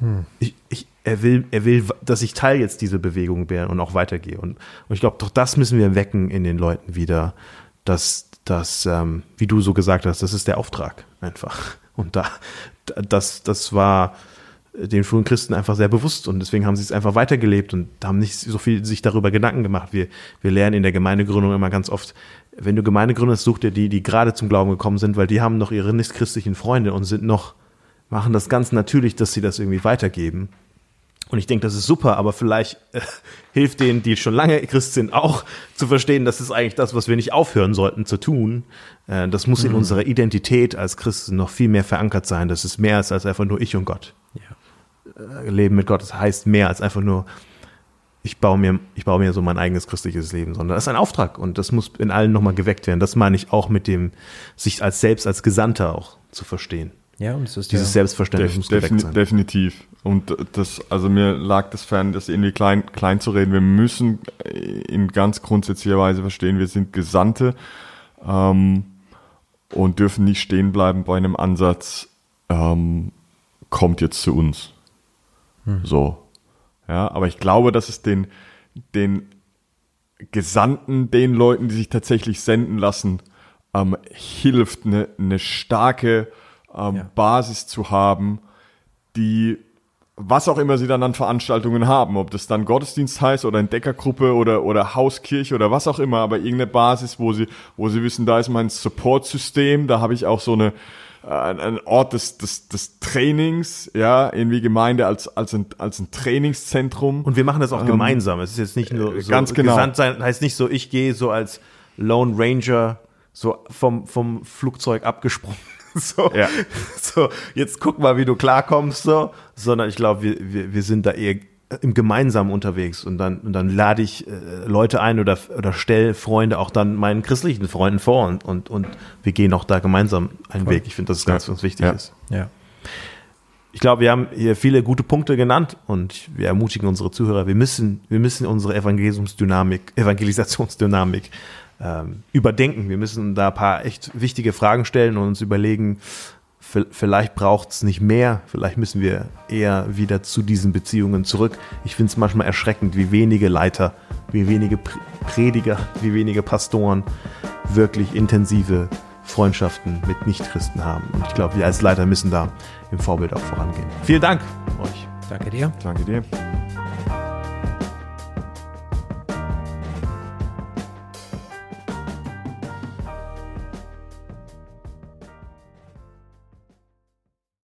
Hm. Ich, ich, er, will, er will, dass ich Teil jetzt dieser Bewegung bin und auch weitergehe. Und, und ich glaube, doch das müssen wir wecken in den Leuten wieder, dass, dass ähm, wie du so gesagt hast, das ist der Auftrag einfach. Und da, das, das war den frühen Christen einfach sehr bewusst und deswegen haben sie es einfach weitergelebt und haben nicht so viel sich darüber Gedanken gemacht. Wir, wir lernen in der Gemeindegründung immer ganz oft, wenn du Gemeinde gründest, such dir die, die gerade zum Glauben gekommen sind, weil die haben noch ihre nicht-christlichen Freunde und sind noch, machen das ganz natürlich, dass sie das irgendwie weitergeben. Und ich denke, das ist super, aber vielleicht äh, hilft denen, die schon lange Christ sind, auch zu verstehen, das ist eigentlich das, was wir nicht aufhören sollten zu tun. Äh, das muss in mhm. unserer Identität als Christen noch viel mehr verankert sein. Das ist mehr als einfach nur ich und Gott. Ja. Äh, Leben mit Gott das heißt mehr als einfach nur, ich baue mir, ich baue mir so mein eigenes christliches Leben, sondern das ist ein Auftrag und das muss in allen nochmal geweckt werden. Das meine ich auch mit dem, sich als selbst als Gesandter auch zu verstehen. Ja, und es ist dieses Selbstverständnis def, muss defini sein. Definitiv. Und das, also mir lag das fern, das irgendwie klein, klein zu reden. Wir müssen in ganz grundsätzlicher Weise verstehen, wir sind Gesandte ähm, und dürfen nicht stehen bleiben bei einem Ansatz, ähm, kommt jetzt zu uns. Hm. So. Ja, aber ich glaube, dass es den, den Gesandten, den Leuten, die sich tatsächlich senden lassen, ähm, hilft, eine, eine starke ähm, ja. Basis zu haben, die was auch immer sie dann an Veranstaltungen haben, ob das dann Gottesdienst heißt oder Entdeckergruppe oder, oder Hauskirche oder was auch immer, aber irgendeine Basis, wo sie, wo sie wissen, da ist mein Support-System, da habe ich auch so eine, äh, ein Ort des, des, des Trainings, ja, irgendwie Gemeinde als, als, ein, als ein Trainingszentrum. Und wir machen das auch ähm, gemeinsam. Es ist jetzt nicht nur so, ganz genau. gesandt sein, heißt nicht so, ich gehe so als Lone Ranger so vom, vom Flugzeug abgesprungen so, ja. so, jetzt guck mal, wie du klarkommst, so, sondern ich glaube, wir, wir, wir sind da eher im Gemeinsamen unterwegs und dann, und dann lade ich äh, Leute ein oder, oder stelle Freunde auch dann meinen christlichen Freunden vor und, und, und wir gehen auch da gemeinsam einen Voll. Weg. Ich finde, das ist ganz, ja. ganz wichtig ja. ist. Ja. Ich glaube, wir haben hier viele gute Punkte genannt und wir ermutigen unsere Zuhörer, wir müssen, wir müssen unsere Evangelisationsdynamik, Evangelisationsdynamik ähm, überdenken. Wir müssen da ein paar echt wichtige Fragen stellen und uns überlegen, vielleicht braucht es nicht mehr, vielleicht müssen wir eher wieder zu diesen Beziehungen zurück. Ich finde es manchmal erschreckend, wie wenige Leiter, wie wenige Prediger, wie wenige Pastoren wirklich intensive Freundschaften mit Nichtchristen haben. Und ich glaube, wir als Leiter müssen da im Vorbild auch vorangehen. Vielen Dank euch. Danke dir. Danke dir.